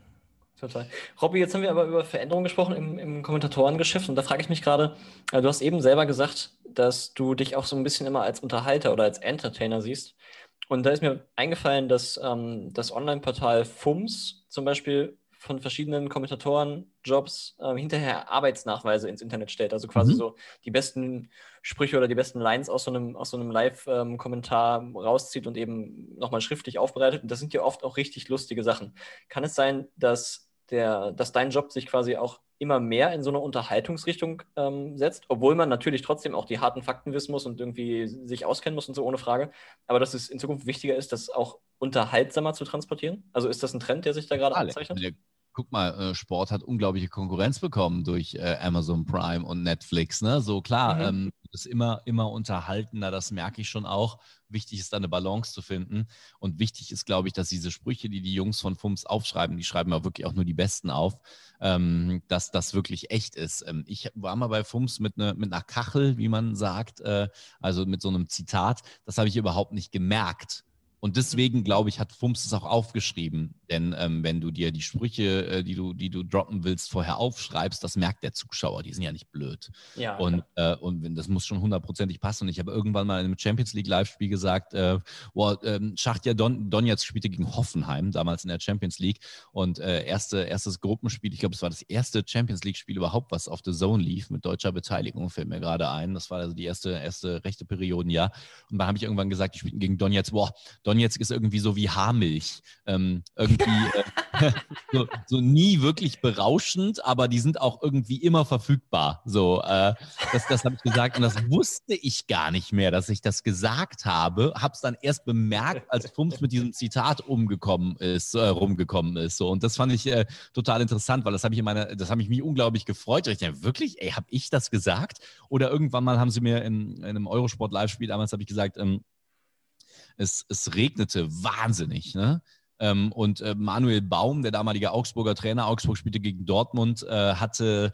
Total. Robby, jetzt haben wir aber über Veränderungen gesprochen im, im Kommentatorengeschäft und da frage ich mich gerade, äh, du hast eben selber gesagt, dass du dich auch so ein bisschen immer als Unterhalter oder als Entertainer siehst. Und da ist mir eingefallen, dass ähm, das Online-Portal FUMS zum Beispiel von verschiedenen Kommentatoren-Jobs äh, hinterher Arbeitsnachweise ins Internet stellt. Also quasi mhm. so die besten Sprüche oder die besten Lines aus so einem, aus so einem Live-Kommentar ähm, rauszieht und eben nochmal schriftlich aufbereitet. Und das sind ja oft auch richtig lustige Sachen. Kann es sein, dass, der, dass dein Job sich quasi auch immer mehr in so eine Unterhaltungsrichtung ähm, setzt, obwohl man natürlich trotzdem auch die harten Fakten wissen muss und irgendwie sich auskennen muss und so ohne Frage. Aber dass es in Zukunft wichtiger ist, das auch unterhaltsamer zu transportieren? Also ist das ein Trend, der sich da gerade abzeichnet? Guck mal, äh, Sport hat unglaubliche Konkurrenz bekommen durch äh, Amazon Prime und Netflix. Ne? So klar, mhm. ähm, ist immer, immer unterhaltener, das merke ich schon auch. Wichtig ist da eine Balance zu finden. Und wichtig ist, glaube ich, dass diese Sprüche, die die Jungs von FUMS aufschreiben, die schreiben ja wirklich auch nur die besten auf, ähm, dass das wirklich echt ist. Ähm, ich war mal bei FUMS mit, ne, mit einer Kachel, wie man sagt, äh, also mit so einem Zitat. Das habe ich überhaupt nicht gemerkt und deswegen, glaube ich, hat Fums es auch aufgeschrieben. Denn ähm, wenn du dir die Sprüche, äh, die, du, die du droppen willst, vorher aufschreibst, das merkt der Zuschauer. Die sind ja nicht blöd. Ja, und, äh, und das muss schon hundertprozentig passen. Und ich habe irgendwann mal in einem Champions League Live-Spiel gesagt, äh, wow, ähm, Schachtja Don, Donetsk spielte gegen Hoffenheim, damals in der Champions League. Und äh, erste, erstes Gruppenspiel, ich glaube, es war das erste Champions League-Spiel überhaupt, was auf The Zone lief, mit deutscher Beteiligung, fällt mir gerade ein. Das war also die erste, erste rechte Periodenjahr. Und da habe ich irgendwann gesagt, die spielten gegen Donetsk, boah, Donetsk ist irgendwie so wie Haarmilch. Ähm, irgendwie äh, so, so, nie wirklich berauschend, aber die sind auch irgendwie immer verfügbar. So, äh, das, das habe ich gesagt und das wusste ich gar nicht mehr, dass ich das gesagt habe. Habe es dann erst bemerkt, als Fums mit diesem Zitat umgekommen ist, äh, rumgekommen ist. So und das fand ich äh, total interessant, weil das habe ich in meiner, das habe ich mich unglaublich gefreut. Ich dachte, wirklich, ey, habe ich das gesagt? Oder irgendwann mal haben sie mir in, in einem Eurosport-Live-Spiel damals habe ich gesagt, ähm, es, es regnete wahnsinnig. Ne? Ähm, und äh, Manuel Baum, der damalige Augsburger Trainer, Augsburg spielte gegen Dortmund, äh, hatte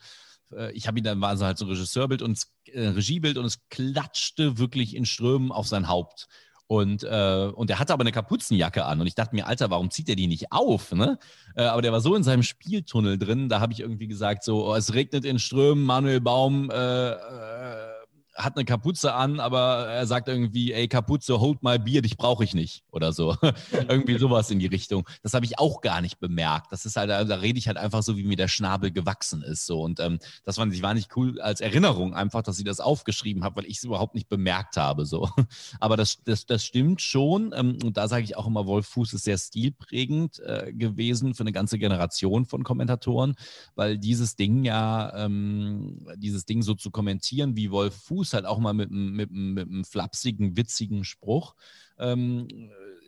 äh, ich habe ihn dann, war so halt so ein Regisseurbild und äh, Regiebild und es klatschte wirklich in Strömen auf sein Haupt. Und, äh, und er hatte aber eine Kapuzenjacke an. Und ich dachte mir, Alter, warum zieht er die nicht auf? Ne? Äh, aber der war so in seinem Spieltunnel drin, da habe ich irgendwie gesagt, so, oh, es regnet in Strömen, Manuel Baum äh, äh hat eine Kapuze an, aber er sagt irgendwie, ey, Kapuze, hold my beer, dich brauche ich nicht oder so. irgendwie sowas in die Richtung. Das habe ich auch gar nicht bemerkt. Das ist halt, da rede ich halt einfach so, wie mir der Schnabel gewachsen ist. So. Und ähm, das fand ich war nicht cool als Erinnerung, einfach, dass sie das aufgeschrieben hat, weil ich es überhaupt nicht bemerkt habe. So. Aber das, das, das stimmt schon. Ähm, und da sage ich auch immer, Wolf Fuß ist sehr stilprägend äh, gewesen für eine ganze Generation von Kommentatoren, weil dieses Ding ja, ähm, dieses Ding so zu kommentieren, wie Wolf Fuß Fuß halt auch mal mit, mit, mit einem flapsigen, witzigen Spruch. Ähm,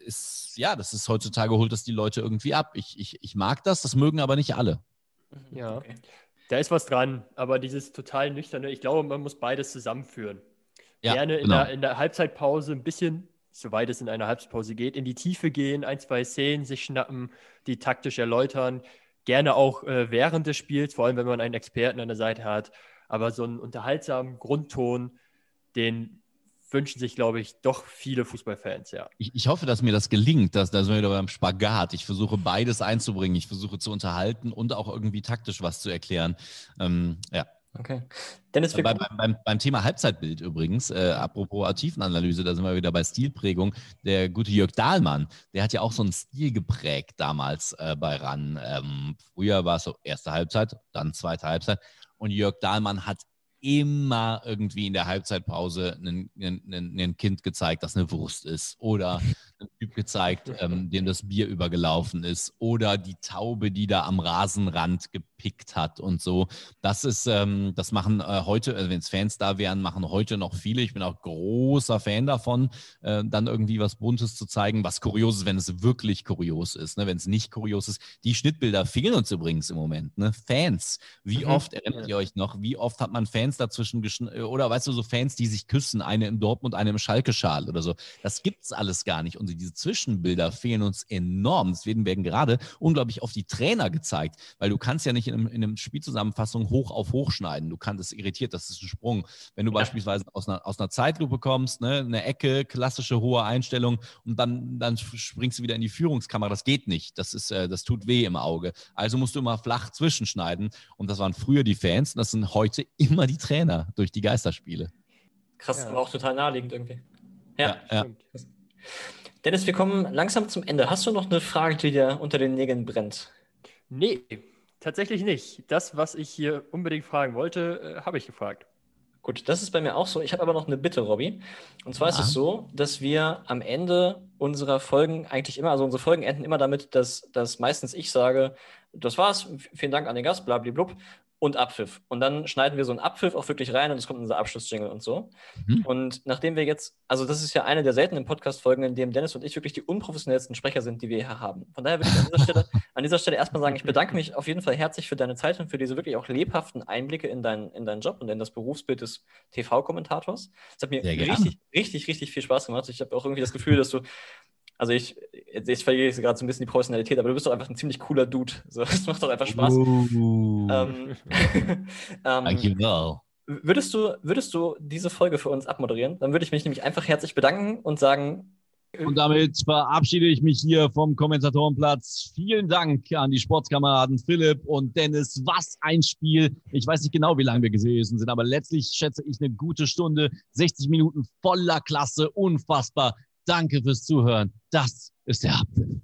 ist, ja, das ist heutzutage, holt das die Leute irgendwie ab. Ich, ich, ich mag das, das mögen aber nicht alle. Mhm. Ja, okay. da ist was dran, aber dieses total nüchterne, ich glaube, man muss beides zusammenführen. Ja, Gerne in, genau. der, in der Halbzeitpause ein bisschen, soweit es in einer Halbzeitpause geht, in die Tiefe gehen, ein, zwei Szenen sich schnappen, die taktisch erläutern. Gerne auch äh, während des Spiels, vor allem wenn man einen Experten an der Seite hat. Aber so einen unterhaltsamen Grundton, den wünschen sich, glaube ich, doch viele Fußballfans, ja. Ich, ich hoffe, dass mir das gelingt. Dass, da sind wir wieder beim Spagat. Ich versuche beides einzubringen. Ich versuche zu unterhalten und auch irgendwie taktisch was zu erklären. Ähm, ja. Okay. Dennis, bei, beim, beim, Thema Halbzeitbild übrigens, äh, apropos Tiefenanalyse, da sind wir wieder bei Stilprägung. Der gute Jörg Dahlmann, der hat ja auch so einen Stil geprägt damals äh, bei RAN. Ähm, früher war es so erste Halbzeit, dann zweite Halbzeit. Und Jörg Dahlmann hat immer irgendwie in der Halbzeitpause ein Kind gezeigt, das eine Wurst ist. Oder ein Typ gezeigt, ähm, dem das Bier übergelaufen ist. Oder die Taube, die da am Rasenrand gepickt hat und so. Das ist, ähm, das machen äh, heute, äh, wenn es Fans da wären, machen heute noch viele. Ich bin auch großer Fan davon, äh, dann irgendwie was Buntes zu zeigen, was kurios ist, wenn es wirklich kurios ist. Ne? Wenn es nicht kurios ist. Die Schnittbilder fehlen uns übrigens im Moment. Ne? Fans. Wie mhm. oft erinnert ihr euch noch, wie oft hat man Fans dazwischen geschnitten? Oder weißt du, so Fans, die sich küssen, eine im Dortmund, eine im Schalke-Schal oder so. Das gibt es alles gar nicht. Und diese Zwischenbilder fehlen uns enorm. Deswegen werden gerade unglaublich auf die Trainer gezeigt, weil du kannst ja nicht in einem, in einem Spielzusammenfassung hoch auf hoch schneiden. Du kannst, das irritiert, das ist ein Sprung. Wenn du ja. beispielsweise aus einer, aus einer Zeitlupe kommst, ne, eine Ecke, klassische hohe Einstellung und dann, dann springst du wieder in die Führungskamera. Das geht nicht. Das, ist, äh, das tut weh im Auge. Also musst du immer flach zwischenschneiden. Und das waren früher die Fans und das sind heute immer die Trainer durch die Geisterspiele. Krass, ja. aber auch total naheliegend irgendwie. Ja, ja, ja. Dennis, wir kommen langsam zum Ende. Hast du noch eine Frage, die dir unter den Nägeln brennt? Nee, tatsächlich nicht. Das, was ich hier unbedingt fragen wollte, äh, habe ich gefragt. Gut, das ist bei mir auch so. Ich habe aber noch eine Bitte, Robby. Und zwar ja. ist es so, dass wir am Ende unserer Folgen eigentlich immer, also unsere Folgen enden immer damit, dass, dass meistens ich sage, das war's, vielen Dank an den Gast, blablabla und Abpfiff. Und dann schneiden wir so einen Abpfiff auch wirklich rein und es kommt unser Abschlussjingle und so. Mhm. Und nachdem wir jetzt, also das ist ja eine der seltenen Podcast-Folgen, in dem Dennis und ich wirklich die unprofessionellsten Sprecher sind, die wir hier haben. Von daher würde ich an dieser Stelle, an dieser Stelle erstmal sagen, ich bedanke mich auf jeden Fall herzlich für deine Zeit und für diese wirklich auch lebhaften Einblicke in, dein, in deinen Job und in das Berufsbild des TV-Kommentators. Es hat mir richtig, richtig, richtig viel Spaß gemacht. Ich habe auch irgendwie das Gefühl, dass du also ich, ich verliere gerade so ein bisschen die Professionalität, aber du bist doch einfach ein ziemlich cooler Dude. So, das macht doch einfach Spaß. Uh. ähm, ähm, würdest, du, würdest du diese Folge für uns abmoderieren? Dann würde ich mich nämlich einfach herzlich bedanken und sagen. Und damit verabschiede ich mich hier vom Kommentatorenplatz. Vielen Dank an die Sportskameraden Philipp und Dennis. Was ein Spiel. Ich weiß nicht genau, wie lange wir gewesen sind, aber letztlich schätze ich eine gute Stunde. 60 Minuten voller Klasse. Unfassbar. Danke fürs Zuhören. Das ist der Apfel.